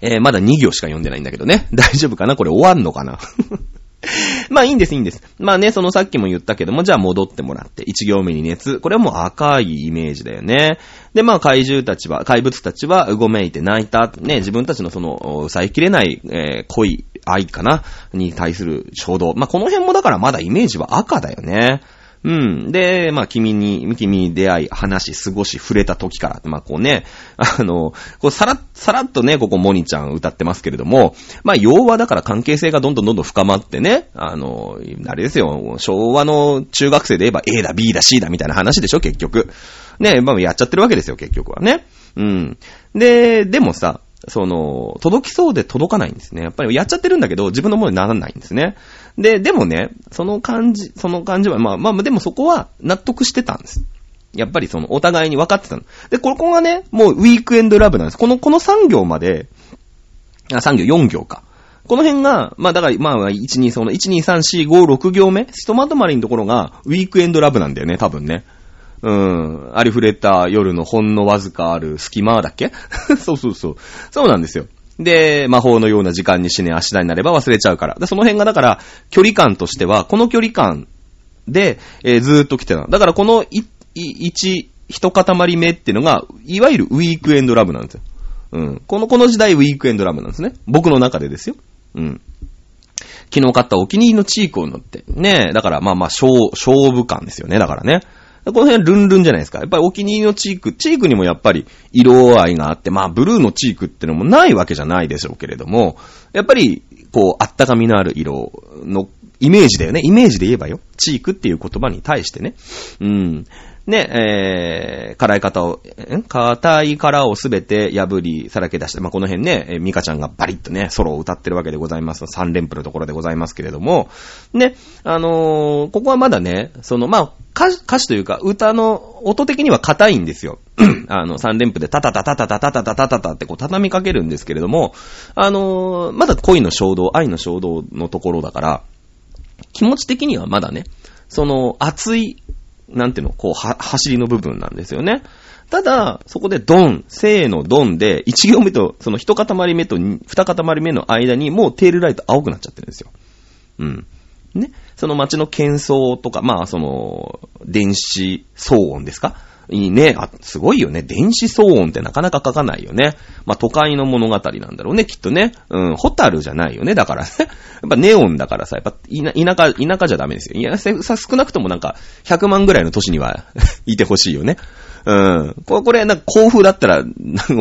Speaker 1: えー、まだ2行しか読んでないんだけどね。大丈夫かな？これ終わんのかな？まあいいんです、いいんです。まあね、そのさっきも言ったけども、じゃあ戻ってもらって、一行目に熱。これはもう赤いイメージだよね。で、まあ怪獣たちは、怪物たちはうごめいて泣いた。ね、自分たちのその、抑えきれない、えー、恋、愛かな？に対する衝動。まあこの辺もだからまだイメージは赤だよね。うん。で、まあ、君に、君に出会い、話、過ごし、触れた時から、まあ、こうね、あの、こう、さら、さらっとね、ここ、モニちゃん歌ってますけれども、まあ、要はだから関係性がどんどんどんどん深まってね、あの、あれですよ、昭和の中学生で言えば A だ、B だ、C だ、みたいな話でしょ、結局。ね、まあ、やっちゃってるわけですよ、結局はね。うん。で、でもさ、その、届きそうで届かないんですね。やっぱりやっちゃってるんだけど、自分のものにならないんですね。で、でもね、その感じ、その感じは、まあまあ、でもそこは納得してたんです。やっぱりその、お互いに分かってたの。で、ここがね、もうウィークエンドラブなんです。この、この3行まで、あ、3行、4行か。この辺が、まあだから、まあ、1、2、その、1、2、3、4、5、6行目ひとまとまりのところが、ウィークエンドラブなんだよね、多分ね。うん。ありふれた夜のほんのわずかある隙間だっけ？そうそうそう。そうなんですよ。で、魔法のような時間に死ね足台になれば忘れちゃうから。で、その辺がだから、距離感としては、この距離感で、えー、ずーっと来てた。だからこの、い、い、一、一塊目っていうのが、いわゆるウィークエンドラブなんですよ。うん。この、この時代ウィークエンドラブなんですね。僕の中でですよ。うん。昨日買ったお気に入りのチークを塗って。ねえだからまあまあ、勝、勝負感ですよね。だからね。この辺ルンルンじゃないですか。やっぱりお気に入りのチーク、チークにもやっぱり色合いがあって、まあブルーのチークってのもないわけじゃないでしょうけれども、やっぱり、こう、あったかみのある色のイメージだよね。イメージで言えばよ。チークっていう言葉に対してね。うん。ね、えー、辛い方を、ん？硬い殻をすべて破り、さらけ出して、まあ、この辺ね、えー、ミカちゃんがバリッとね、ソロを歌ってるわけでございます。3連符のところでございますけれども、ね、あのー、ここはまだね、その、まあ、歌詞というか、歌の音的には硬いんですよ。あの、3連符でタタタタタタタタタタタタってこう畳みかけるんですけれども、あのー、まだ恋の衝動、愛の衝動のところだから、気持ち的にはまだね、その熱いなんていうの、こう、は、走りの部分なんですよね。ただ、そこでドン、せーのドンで、1行目と、その一塊目と二塊目の間にもうテールライト青くなっちゃってるんですよ。うん。ね。その街の喧騒とか、まあ、その、電子騒音ですかいいね。あ、すごいよね。電子騒音ってなかなか書かないよね。まあ、都会の物語なんだろうね、きっとね。うん、ホタルじゃないよね。だからね。やっぱネオンだからさ、やっぱ、田舎、田舎じゃダメですよ。いや、さ、少なくともなんか、100万ぐらいの都市には いてほしいよね。うん。これ、これ、なんか、甲府だったら、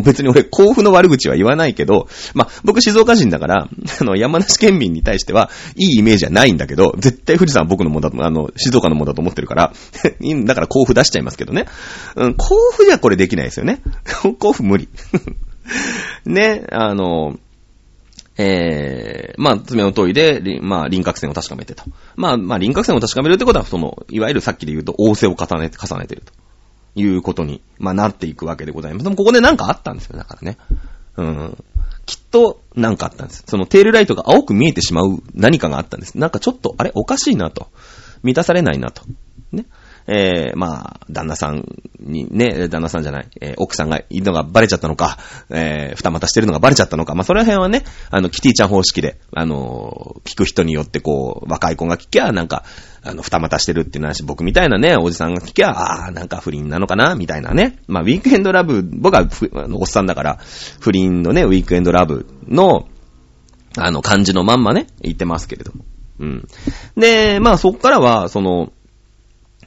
Speaker 1: 別に俺、甲府の悪口は言わないけど、まあ、僕静岡人だから、あの、山梨県民に対しては、いいイメージはないんだけど、絶対富士山は僕のもんだと、あの、静岡のもんだと思ってるから、だから甲府出しちゃいますけどね。うん、甲府じゃこれできないですよね。甲府無理。ね、あの、えー、まあ、爪を研いで、まあ、輪郭線を確かめてと。まあ、まあ、輪郭線を確かめるってことは、その、いわゆるさっきで言うと、仰せを重ねて、重ねてると。いうことに、まあ、なっていくわけでございます。でもここで何かあったんですよ、だからね。うん。きっと、何かあったんです。そのテールライトが青く見えてしまう何かがあったんです。なんかちょっと、あれおかしいなと。満たされないなと。ね。えー、まあ、旦那さんにね、旦那さんじゃない、えー、奥さんがいるのがバレちゃったのか、えー、二股してるのがバレちゃったのか、まあ、その辺はね、あの、キティちゃん方式で、あの聞く人によってこう、若い子が聞きゃ、なんか、あの、二股してるっていう話、僕みたいなね、おじさんが聞きゃ、ああ、なんか不倫なのかな、みたいなね。まあ、ウィークエンドラブ、僕は、あの、おっさんだから、不倫のね、ウィークエンドラブの、あの、感じのまんまね、言ってますけれども。うん。で、まあ、そっからは、その、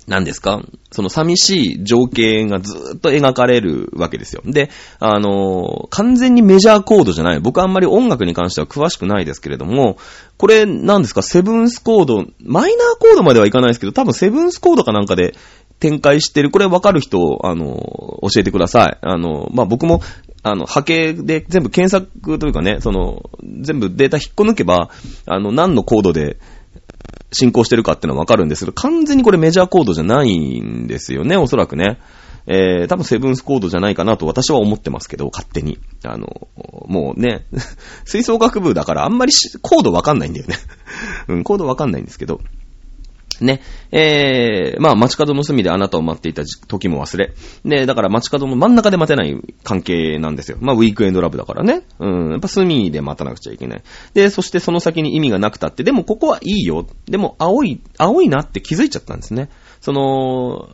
Speaker 1: 何ですか？その寂しい情景がずっと描かれるわけですよ。で、あの、完全にメジャーコードじゃない。僕あんまり音楽に関しては詳しくないですけれども、これ何ですか？セブンスコード、マイナーコードまではいかないですけど、多分セブンスコードかなんかで展開してる。これわかる人、あの、教えてください。あの、まあ、僕も、あの、波形で全部検索というかね、その、全部データ引っこ抜けば、あの、何のコードで、進行してるかってのはわかるんですけど、完全にこれメジャーコードじゃないんですよね、おそらくね。えー、多分セブンスコードじゃないかなと私は思ってますけど、勝手に。あの、もうね、吹奏楽部だからあんまりコードわかんないんだよね。うん、コードわかんないんですけど。ね。えー、まあ、街角の隅であなたを待っていた時も忘れ。ね、だから街角の真ん中で待てない関係なんですよ。まあ、ウィークエンドラブだからね。うん、やっぱ隅で待たなくちゃいけない。で、そしてその先に意味がなくたって、でもここはいいよ。でも、青い、青いなって気づいちゃったんですね。その、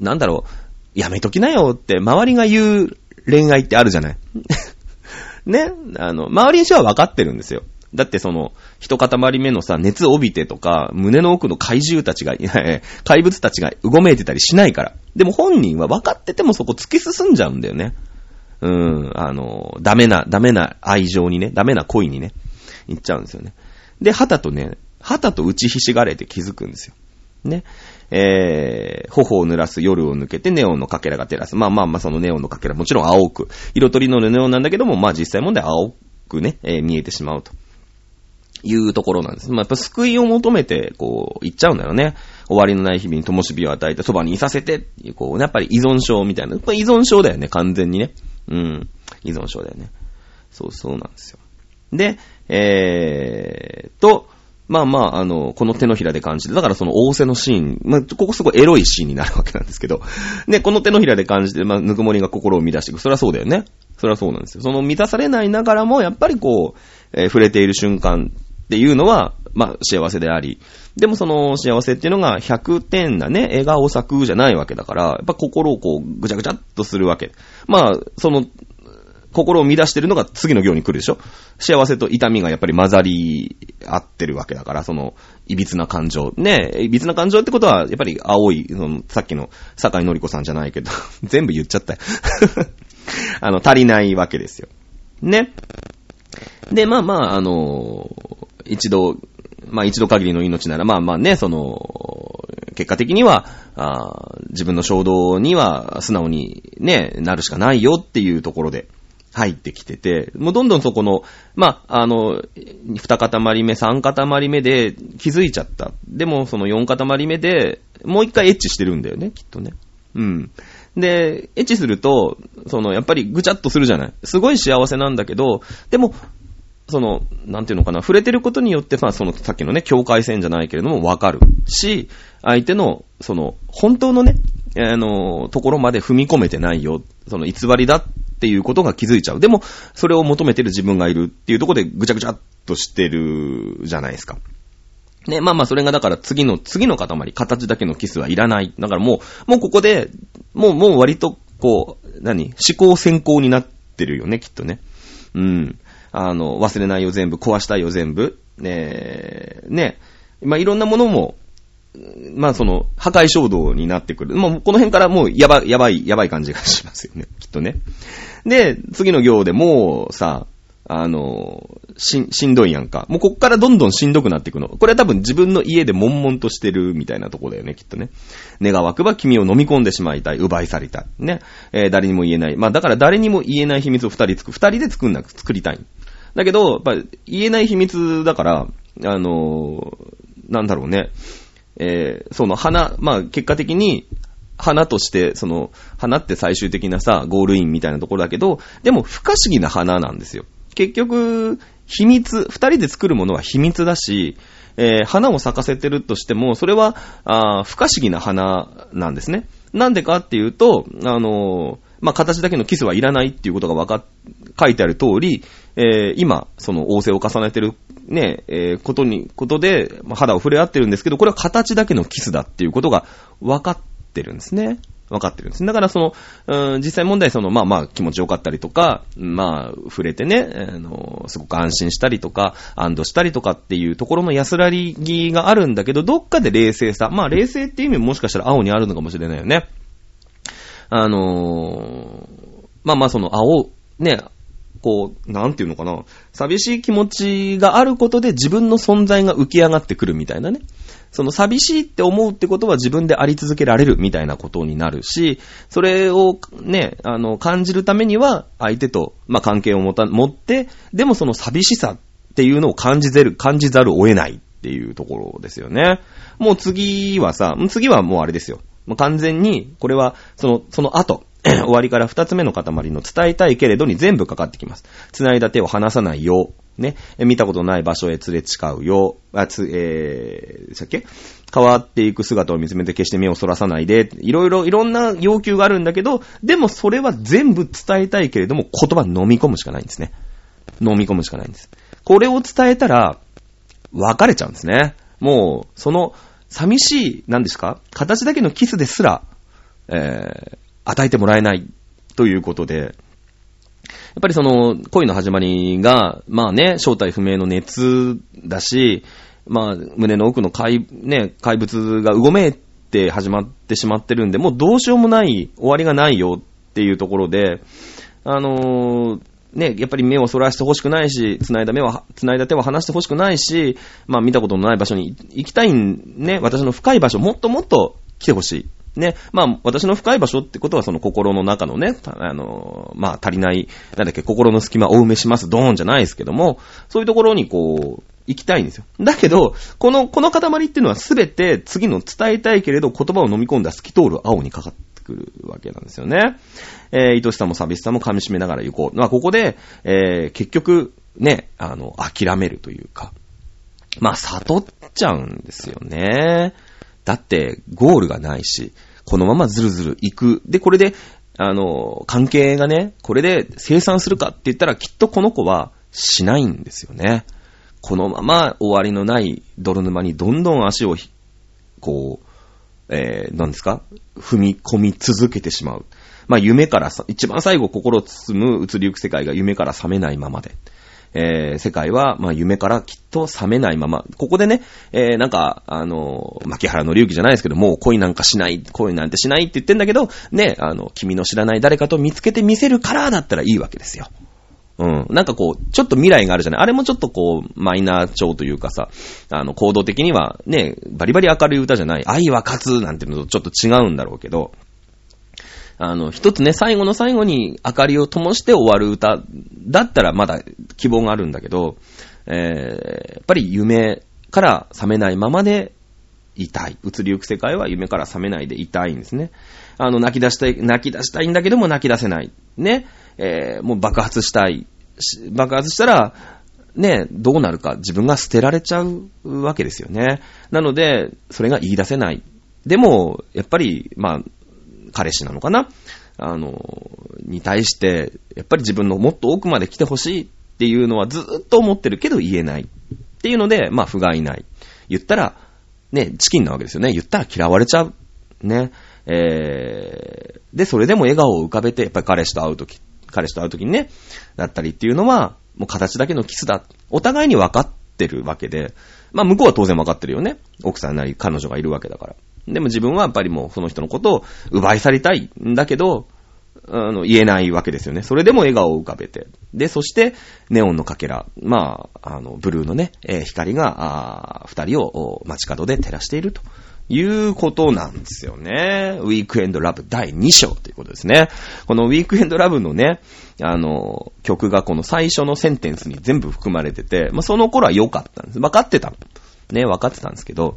Speaker 1: なんだろう、やめときなよって周りが言う恋愛ってあるじゃない。ね。あの、周りにしては分かってるんですよ。だってその、一塊目のさ、熱帯びてとか、胸の奥の怪獣たちが、怪物たちがうごめいてたりしないから。でも本人は分かっててもそこ突き進んじゃうんだよね。うん、あの、ダメな、ダメな愛情にね、ダメな恋にね、行っちゃうんですよね。で、旗とね、旗と打ちひしがれて気づくんですよ。ね。えー、頬を濡らす夜を抜けてネオンのかけらが照らす。まあまあまあそのネオンのかけら、もちろん青く。色とりのネオンなんだけども、まあ実際もんで青くね、えー、見えてしまうと。いうところなんです。まあ、やっぱ救いを求めて、こう、行っちゃうんだよね。終わりのない日々に灯火を与えて、そばにいさせて、こう、やっぱり依存症みたいな。やっぱ依存症だよね、完全にね。うん。依存症だよね。そうそうなんですよ。で、えーと、まあまあ、あの、この手のひらで感じて、だからその仰せのシーン、まあ、ここすごいエロいシーンになるわけなんですけど、で、この手のひらで感じて、まあ、ぬくもりが心を乱していく。それはそうだよね。それはそうなんですよ。その満たされないながらも、やっぱりこう、えー、触れている瞬間っていうのは、まあ、幸せであり、でもその幸せっていうのが100点なね、笑顔作じゃないわけだから、やっぱ心をこう、ぐちゃぐちゃっとするわけ。まあ、その、心を乱してるのが次の行に来るでしょ幸せと痛みがやっぱり混ざり合ってるわけだから、その、いびつな感情。ねいびつな感情ってことは、やっぱり青い、その、さっきの、坂井のり子さんじゃないけど、全部言っちゃったよ あの、足りないわけですよ。ね。で、まあまあ、あの一度、まあ一度限りの命なら、まあまあね、その、結果的には、あ自分の衝動には素直にね、なるしかないよっていうところで入ってきてて、もうどんどんそこの、まあ、あの、二塊目、三塊目で気づいちゃった。でもその四塊目で、もう一回エッチしてるんだよね、きっとね。うん。で、エッチすると、その、やっぱりぐちゃっとするじゃない。すごい幸せなんだけど、でも、その、なんていうのかな、触れてることによって、まあそのさっきのね、境界線じゃないけれどもわかるし、相手の、その、本当のね、あの、ところまで踏み込めてないよ、その偽りだっていうことが気づいちゃう。でも、それを求めてる自分がいるっていうところでぐちゃぐちゃっとしてるじゃないですか。ね、まあまあそれがだから次の、次の塊、形だけのキスはいらない。だからもう、もうここで、もう、もう割と、こう、何思考先行になってるよね、きっとね。うん。あの、忘れないよ全部、壊したいよ全部。ねえねまあ、いろんなものも、まあ、その、破壊衝動になってくる。もう、この辺からもう、やばい、やばい、やばい感じがしますよね。きっとね。で、次の行でもう、さ、あの、し、しんどいやんか。もうこっからどんどんしんどくなっていくの。これは多分自分の家で悶々としてるみたいなとこだよね、きっとね。願わくば君を飲み込んでしまいたい、奪い去りたい。ね。えー、誰にも言えない。まあだから誰にも言えない秘密を二人つく。二人で作んなく、作りたい。だけど、やっぱ言えない秘密だから、あのー、なんだろうね。えー、その花、まあ結果的に、花として、その、花って最終的なさ、ゴールインみたいなところだけど、でも不可思議な花なんですよ。結局、秘密、二人で作るものは秘密だし、えー、花を咲かせてるとしても、それは、あ不可思議な花なんですね。なんでかっていうと、あのー、まあ、形だけのキスはいらないっていうことがわか、書いてある通り、えー、今、その仰せを重ねてる、ね、えー、ことに、ことで、ま、肌を触れ合ってるんですけど、これは形だけのキスだっていうことがわかってるんですね。分かってるんです。だからその、うん、実際問題その、まあまあ気持ちよかったりとか、まあ触れてね、あの、すごく安心したりとか、安堵したりとかっていうところの安らぎがあるんだけど、どっかで冷静さ。まあ冷静っていう意味ももしかしたら青にあるのかもしれないよね。あのー、まあまあその青、ね、こう、なんていうのかな、寂しい気持ちがあることで自分の存在が浮き上がってくるみたいなね。その寂しいって思うってことは自分であり続けられるみたいなことになるし、それをね、あの、感じるためには相手と、まあ、関係を持た、持って、でもその寂しさっていうのを感じぜる、感じざるを得ないっていうところですよね。もう次はさ、次はもうあれですよ。もう完全に、これは、その、その後、終わりから二つ目の塊の伝えたいけれどに全部かかってきます。繋いだ手を離さないよ。ね。見たことない場所へ連れ誓うよ。あ、つ、えー、さっけ？変わっていく姿を見つめて決して目をそらさないで。いろいろ、いろんな要求があるんだけど、でもそれは全部伝えたいけれども、言葉飲み込むしかないんですね。飲み込むしかないんです。これを伝えたら、別れちゃうんですね。もう、その、寂しい、何ですか？形だけのキスですら、えー、与えてもらえないということで、やっぱりその、恋の始まりが、まあね、正体不明の熱だし、まあ、胸の奥の怪、ね、怪物がうごめいて始まってしまってるんで、もうどうしようもない、終わりがないよっていうところで、あのー、ね、やっぱり目をそらしてほしくないし、繋いだ目は、繋いだ手は離してほしくないし、まあ見たことのない場所に行きたいん、ね、私の深い場所、もっともっと来てほしい。ね、まあ、私の深い場所ってことは、その心の中のね、あの、まあ、足りない、なんだっけ、心の隙間を埋めします、ドーンじゃないですけども、そういうところにこう、行きたいんですよ。だけど、この、この塊っていうのはすべて次の伝えたいけれど言葉を飲み込んだ透き通る青にかかってくるわけなんですよね。えー、愛しさも寂しさも噛み締めながら行こう。まあ、ここで、えー、結局、ね、あの、諦めるというか、まあ、悟っちゃうんですよね。だって、ゴールがないし、このままずるずる行く。で、これで、あの、関係がね、これで生産するかって言ったら、きっとこの子はしないんですよね。このまま終わりのない泥沼にどんどん足を、こう、えー、何ですか？踏み込み続けてしまう。まあ、夢からさ、一番最後心を包む移りゆく世界が夢から覚めないままで。えー、世界は、まあ、夢からきっと覚めないまま、ここでね、えー、なんか、あの、牧原の隆起じゃないですけど、もう恋なんかしない、恋なんてしないって言ってんだけど、ね、あの、君の知らない誰かと見つけてみせるからだったらいいわけですよ。うん。なんかこう、ちょっと未来があるじゃないあれもちょっとこう、マイナー調というかさ、あの、行動的にはね、バリバリ明るい歌じゃない、愛は勝つなんていうのとちょっと違うんだろうけど、あの、一つね、最後の最後に明かりを灯して終わる歌だったらまだ希望があるんだけど、えー、やっぱり夢から覚めないままでいたい。移りゆく世界は夢から覚めないでいたいんですね。あの、泣き出したい、泣き出したいんだけども泣き出せない。ね。えー、もう爆発したい。爆発したら、ね、どうなるか自分が捨てられちゃうわけですよね。なので、それが言い出せない。でも、やっぱり、まあ、彼氏なのかな？あの、に対して、やっぱり自分のもっと奥まで来てほしいっていうのはずっと思ってるけど言えない。っていうので、まあ、不甲斐ない。言ったら、ね、チキンなわけですよね。言ったら嫌われちゃう。ね。えー、で、それでも笑顔を浮かべて、やっぱり彼氏と会うとき、彼氏と会うときにね、だったりっていうのは、もう形だけのキスだ。お互いに分かってるわけで、まあ向こうは当然分かってるよね。奥さんなり彼女がいるわけだから。でも自分はやっぱりもうその人のことを奪い去りたいんだけど、あの、言えないわけですよね。それでも笑顔を浮かべて。で、そして、ネオンのかけら。まあ、あの、ブルーのね、えー、光が、ああ二人を街角で照らしていると。いうことなんですよね。ウィークエンドラブ第2章ということですね。このウィークエンドラブのね、あの、曲がこの最初のセンテンスに全部含まれてて、まあ、その頃は良かったんです。分かってた。ね、分かってたんですけど、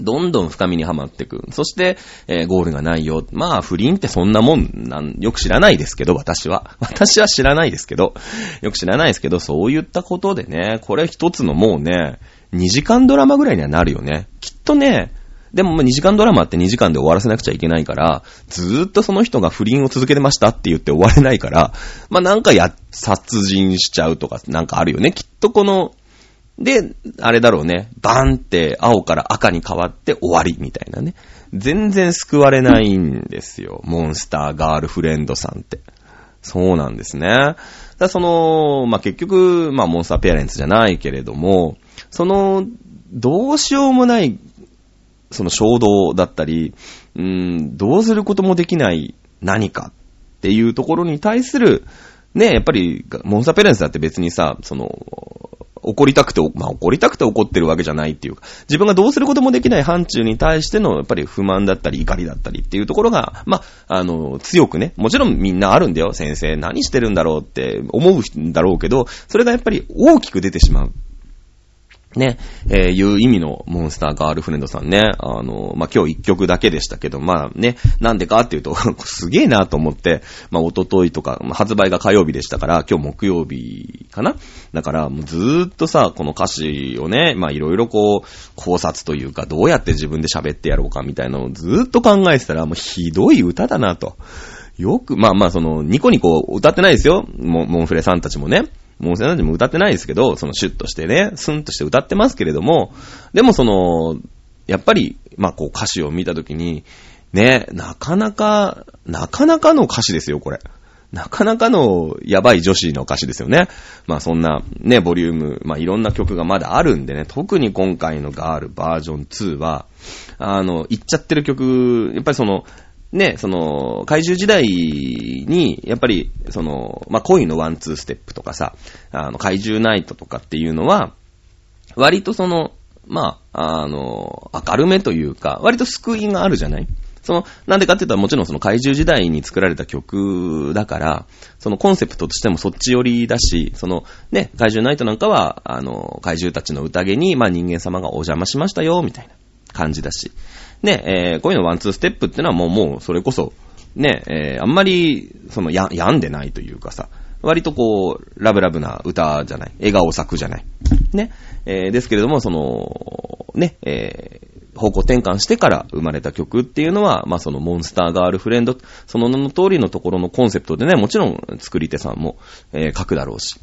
Speaker 1: どんどん深みにはまっていく。そして、えー、ゴールがないよ。まあ、不倫ってそんなもんなん、よく知らないですけど、私は。私は知らないですけど、よく知らないですけど、そういったことでね、これ一つのもうね、2時間ドラマぐらいにはなるよね。きっとね、でも2時間ドラマって2時間で終わらせなくちゃいけないから、ずーっとその人が不倫を続けてましたって言って終われないから、まあなんかや、殺人しちゃうとかなんかあるよね。きっとこので、あれだろうね、バンって青から赤に変わって終わりみたいなね。全然救われないんですよ。モンスターガールフレンドさんって。そうなんですね。だその、まあ、結局、まあ、モンスターペアレンツじゃないけれども、その、どうしようもない、その衝動だったり、うん、どうすることもできない何かっていうところに対する、ね、やっぱり、モンスターペアレンツだって別にさ、その、怒りたくて、まあ怒りたくて怒ってるわけじゃないっていうか、自分がどうすることもできない範疇に対しての、やっぱり不満だったり怒りだったりっていうところが、まあ、あの、強くね、もちろんみんなあるんだよ、先生何してるんだろうって思うんだろうけど、それがやっぱり大きく出てしまう。ね、えー、いう意味のモンスターガールフレンドさんね。あの、まあ、今日一曲だけでしたけど、まあね、なんでかっていうと、すげえなと思って、まあ、おとといとか、発売が火曜日でしたから、今日木曜日かな？だから、もうずーっとさ、この歌詞をね、ま、いろいろこう、考察というか、どうやって自分で喋ってやろうかみたいなのをずーっと考えてたら、もうひどい歌だなと。よく、まあまあ、その、ニコニコ歌ってないですよ。モンフレさんたちもね。もうせなじも歌ってないですけど、そのシュッとしてね、スンとして歌ってますけれども、でもその、やっぱり、まあこう歌詞を見たときに、ね、なかなか、なかなかの歌詞ですよ、これ。なかなかのやばい女子の歌詞ですよね。まあそんなね、ボリューム、まあいろんな曲がまだあるんでね、特に今回のガールバージョン2は、あの、行っちゃってる曲、やっぱりその、ね、その、怪獣時代に、やっぱり、その、まあ、恋のワンツーステップとかさ、あの、怪獣ナイトとかっていうのは、割とその、まあ、あの、明るめというか、割と救いがあるじゃない？その、なんでかって言ったらもちろんその怪獣時代に作られた曲だから、そのコンセプトとしてもそっち寄りだし、そのね、怪獣ナイトなんかは、あの、怪獣たちの宴に、まあ人間様がお邪魔しましたよ、みたいな感じだし。ね、えー、こういうのワンツーステップってのはもう、もう、それこそ、ね、えー、あんまり、その、や、病んでないというかさ、割とこう、ラブラブな歌じゃない。笑顔咲くじゃない。ね。えー、ですけれども、その、ね、えー、方向転換してから生まれた曲っていうのは、まあそのモンスターガールフレンド、その名の通りのところのコンセプトでね、もちろん作り手さんも、えー、書くだろうし。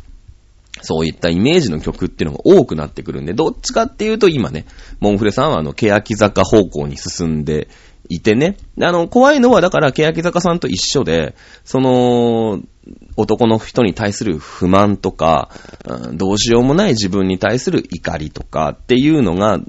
Speaker 1: そういったイメージの曲っていうのが多くなってくるんで、どっちかっていうと今ね、モンフレさんはあの、欅坂方向に進んでいてね。あの、怖いのはだから、欅坂さんと一緒で、その、男の人に対する不満とか、うん、どうしようもない自分に対する怒りとかっていうのが、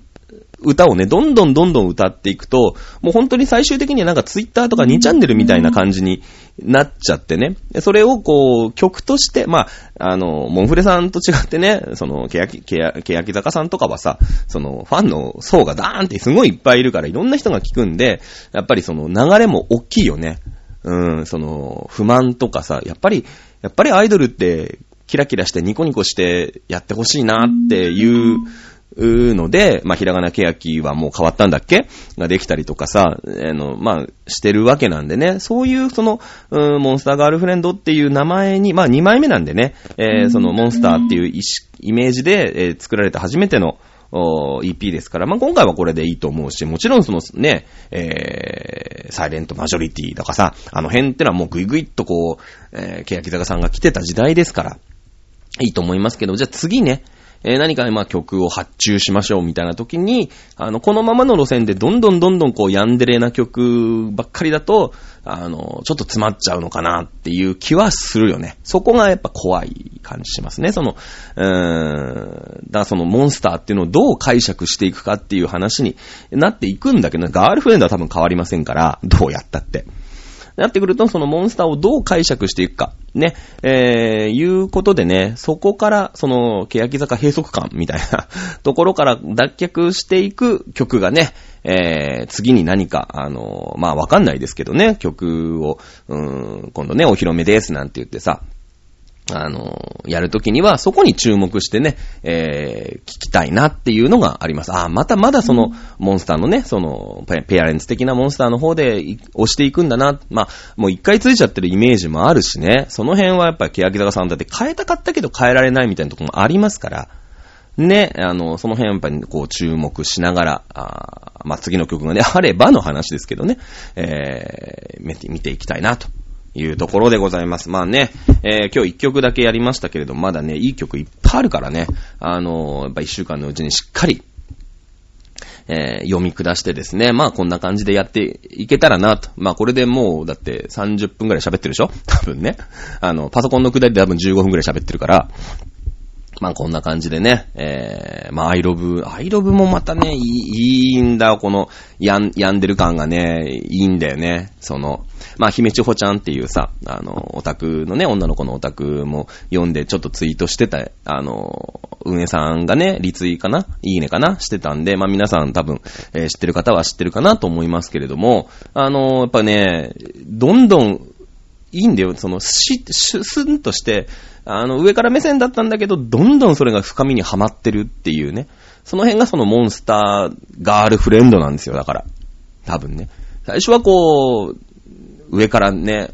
Speaker 1: 歌をね、どんどんどんどん歌っていくと、もう本当に最終的にはなんかツイッターとか2チャンネルみたいな感じになっちゃってね。それをこう、曲として、まあ、あの、モンフレさんと違ってね、その、けやき、けや、けやき坂さんとかはさ、その、ファンの層がダーンってすごいいっぱいいるからいろんな人が聞くんで、やっぱりその流れも大きいよね。うん、その、不満とかさ、やっぱり、やっぱりアイドルってキラキラしてニコニコしてやってほしいなっていう、うので、まあ、ひらがなけやきはもう変わったんだっけ？ができたりとかさ、あの、まあ、してるわけなんでね、そういうその、うん、モンスターガールフレンドっていう名前に、まあ、2枚目なんでね、えー、そのモンスターっていうイメージで、えー、作られた初めての、EP ですから、まあ、今回はこれでいいと思うし、もちろんそのね、えー、サイレントマジョリティとかさ、あの辺ってのはもうグイグイっとこう、えー、欅坂さんが来てた時代ですから、いいと思いますけど、じゃあ次ね、えー、何か、まあ曲を発注しましょうみたいな時に、あの、このままの路線でどんどんどんどんこうヤンデレな曲ばっかりだと、あの、ちょっと詰まっちゃうのかなっていう気はするよね。そこがやっぱ怖い感じしますね。その、うーん、だそのモンスターっていうのをどう解釈していくかっていう話になっていくんだけど、ガールフレンドは多分変わりませんから、どうやったって。なってくると、そのモンスターをどう解釈していくか。ね、えー、いうことでね、そこから、その、欅坂閉塞感みたいな ところから脱却していく曲がね、えー、次に何か、あのまあ、わかんないですけどね、曲を、うーん、今度ね、お披露目ですなんて言ってさ、あの、やるときには、そこに注目してね、えー、聞きたいなっていうのがあります。あ、またまだその、モンスターのね、その、ペアレンツ的なモンスターの方で押していくんだな。まあ、もう一回ついちゃってるイメージもあるしね、その辺はやっぱり欅坂さんだって変えたかったけど変えられないみたいなところもありますから、ね、あの、その辺やっぱりこう注目しながら、あまあ、次の曲がね、あればの話ですけどね、えー、見て、見ていきたいなというところでございます。まあね、えー、今日一曲だけやりましたけれど、まだね、いい曲いっぱいあるからね、あのー、やっぱ一週間のうちにしっかり、えー、読み下してですね、まあこんな感じでやっていけたらなと。まあこれでもう、だって30分くらい喋ってるでしょ？多分ね。あの、パソコンの下りで多分15分くらい喋ってるから、まあこんな感じでね、えー、まあアイロブ、アイロブもまたね、いい、いいんだ、この、やん、病んでる感がね、いいんだよね。その、まあ、姫千穂ちゃんっていうさ、あの、オタクのね、女の子のオタクも読んでちょっとツイートしてた、あの、運営さんがね、リツイかないいねかなしてたんで、まあ皆さん多分、えー、知ってる方は知ってるかなと思いますけれども、あの、やっぱね、どんどん、いいんだよ、その、し、し、すんとして、あの、上から目線だったんだけど、どんどんそれが深みにはまってるっていうね。その辺がそのモンスターガールフレンドなんですよ、だから。多分ね。最初はこう、上からね、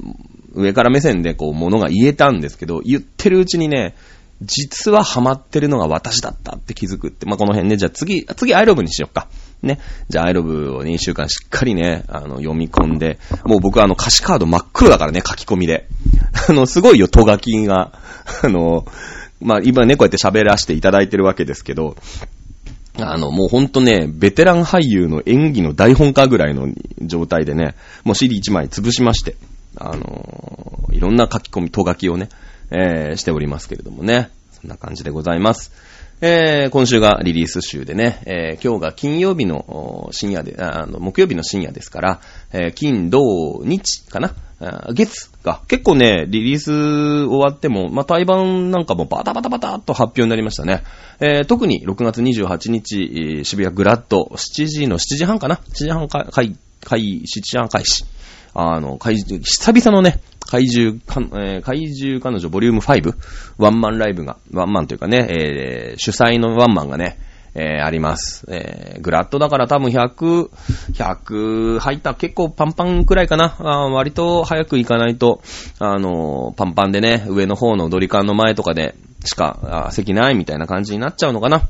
Speaker 1: 上から目線でこう、ものが言えたんですけど、言ってるうちにね、実はハマってるのが私だったって気づくって。まあ、この辺ね、じゃあ次、次アイロブにしよっか。ね。じゃあアイロブを2週間しっかりね、あの、読み込んで、もう僕はあの歌詞カード真っ黒だからね、書き込みで。あの、すごいよ、とがきが。あの、まあ、今ね、こうやって喋らせていただいてるわけですけど、あの、もうほんとね、ベテラン俳優の演技の台本家ぐらいの状態でね、もう CD1 枚潰しまして、あのいろんな書き込み、とがきをね、えー、しておりますけれどもね。そんな感じでございます。えー、今週がリリース週でね、えー、今日が金曜日の深夜で、あの、木曜日の深夜ですから、えー、金、土、日かな？月が、結構ね、リリース終わっても、まあ、対バンなんかもバタバタバタっと発表になりましたね。えー、特に6月28日、渋谷グラッド、7時の7時半かな ?7 時半開、開、開、7時半開始。あの、怪、久々のね、怪獣、かえー、怪獣彼女ボリューム5、ワンマンライブが、ワンマンというかね、えー、主催のワンマンがね、えー、あります。えー、グラッドだから多分100、100入った結構パンパンくらいかな。あ割と早く行かないと、あのー、パンパンでね、上の方のドリカンの前とかでしか、あ席ないみたいな感じになっちゃうのかな。わ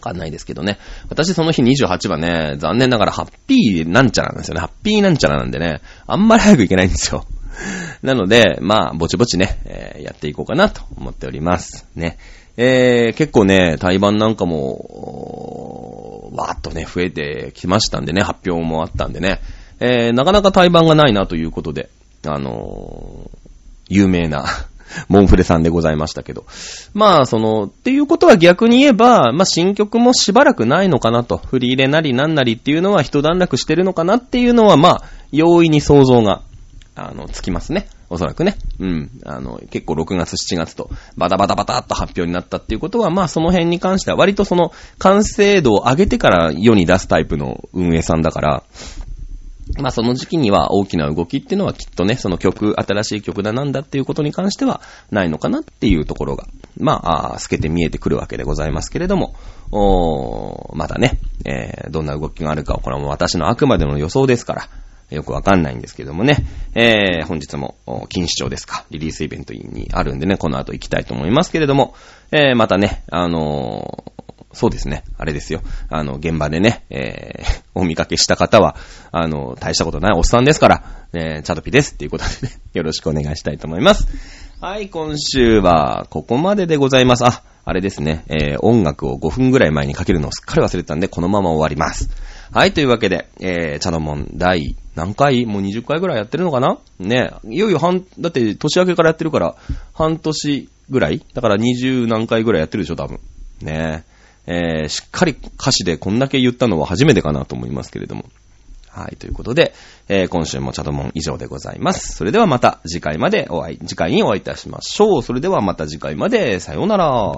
Speaker 1: かんないですけどね。私その日28番ね、残念ながらハッピーなんちゃらなんですよね。ハッピーなんちゃらなんでね、あんまり早く行けないんですよ。なので、まあ、ぼちぼちね、えー、やっていこうかなと思っております。ね。えー、結構ね、対バンなんかも、わーっとね、増えてきましたんでね、発表もあったんでね、えー、なかなか対バンがないなということで、あのー、有名な モンフレさんでございましたけど。まあ、その、っていうことは逆に言えば、まあ、新曲もしばらくないのかなと。振り入れなりなんなりっていうのは一段落してるのかなっていうのは、まあ、容易に想像が、あの、つきますね。おそらくね。うん。あの、結構6月、7月とバタバタバタっと発表になったっていうことは、まあその辺に関しては割とその完成度を上げてから世に出すタイプの運営さんだから、まあその時期には大きな動きっていうのはきっとね、その曲、新しい曲だなんだっていうことに関してはないのかなっていうところが、まあ、あ透けて見えてくるわけでございますけれども、おまだね、えー、どんな動きがあるか、これはもう私のあくまでの予想ですから、よくわかんないんですけどもね。えー、本日も、金視聴ですか、リリースイベントにあるんでね、この後行きたいと思いますけれども、えー、またね、あのー、そうですね、あれですよ。あの、現場でね、えー、お見かけした方は、あの、大したことないおっさんですから、えー、チャドピですっていうことでね、よろしくお願いしたいと思います。はい、今週は、ここまででございます。あ、あれですね、えー、音楽を5分ぐらい前にかけるのをすっかり忘れてたんで、このまま終わります。はい、というわけで、えー、チャドモン第何回？もう20回ぐらいやってるのかな？ね、いよいよ半、だって年明けからやってるから、半年ぐらい？だから20何回ぐらいやってるでしょ、多分。ねえー、しっかり歌詞でこんだけ言ったのは初めてかなと思いますけれども。はい、ということで、えー、今週もチャドモン以上でございます。それではまた次回までお会い、次回にお会いいたしましょう。それではまた次回まで、さようなら。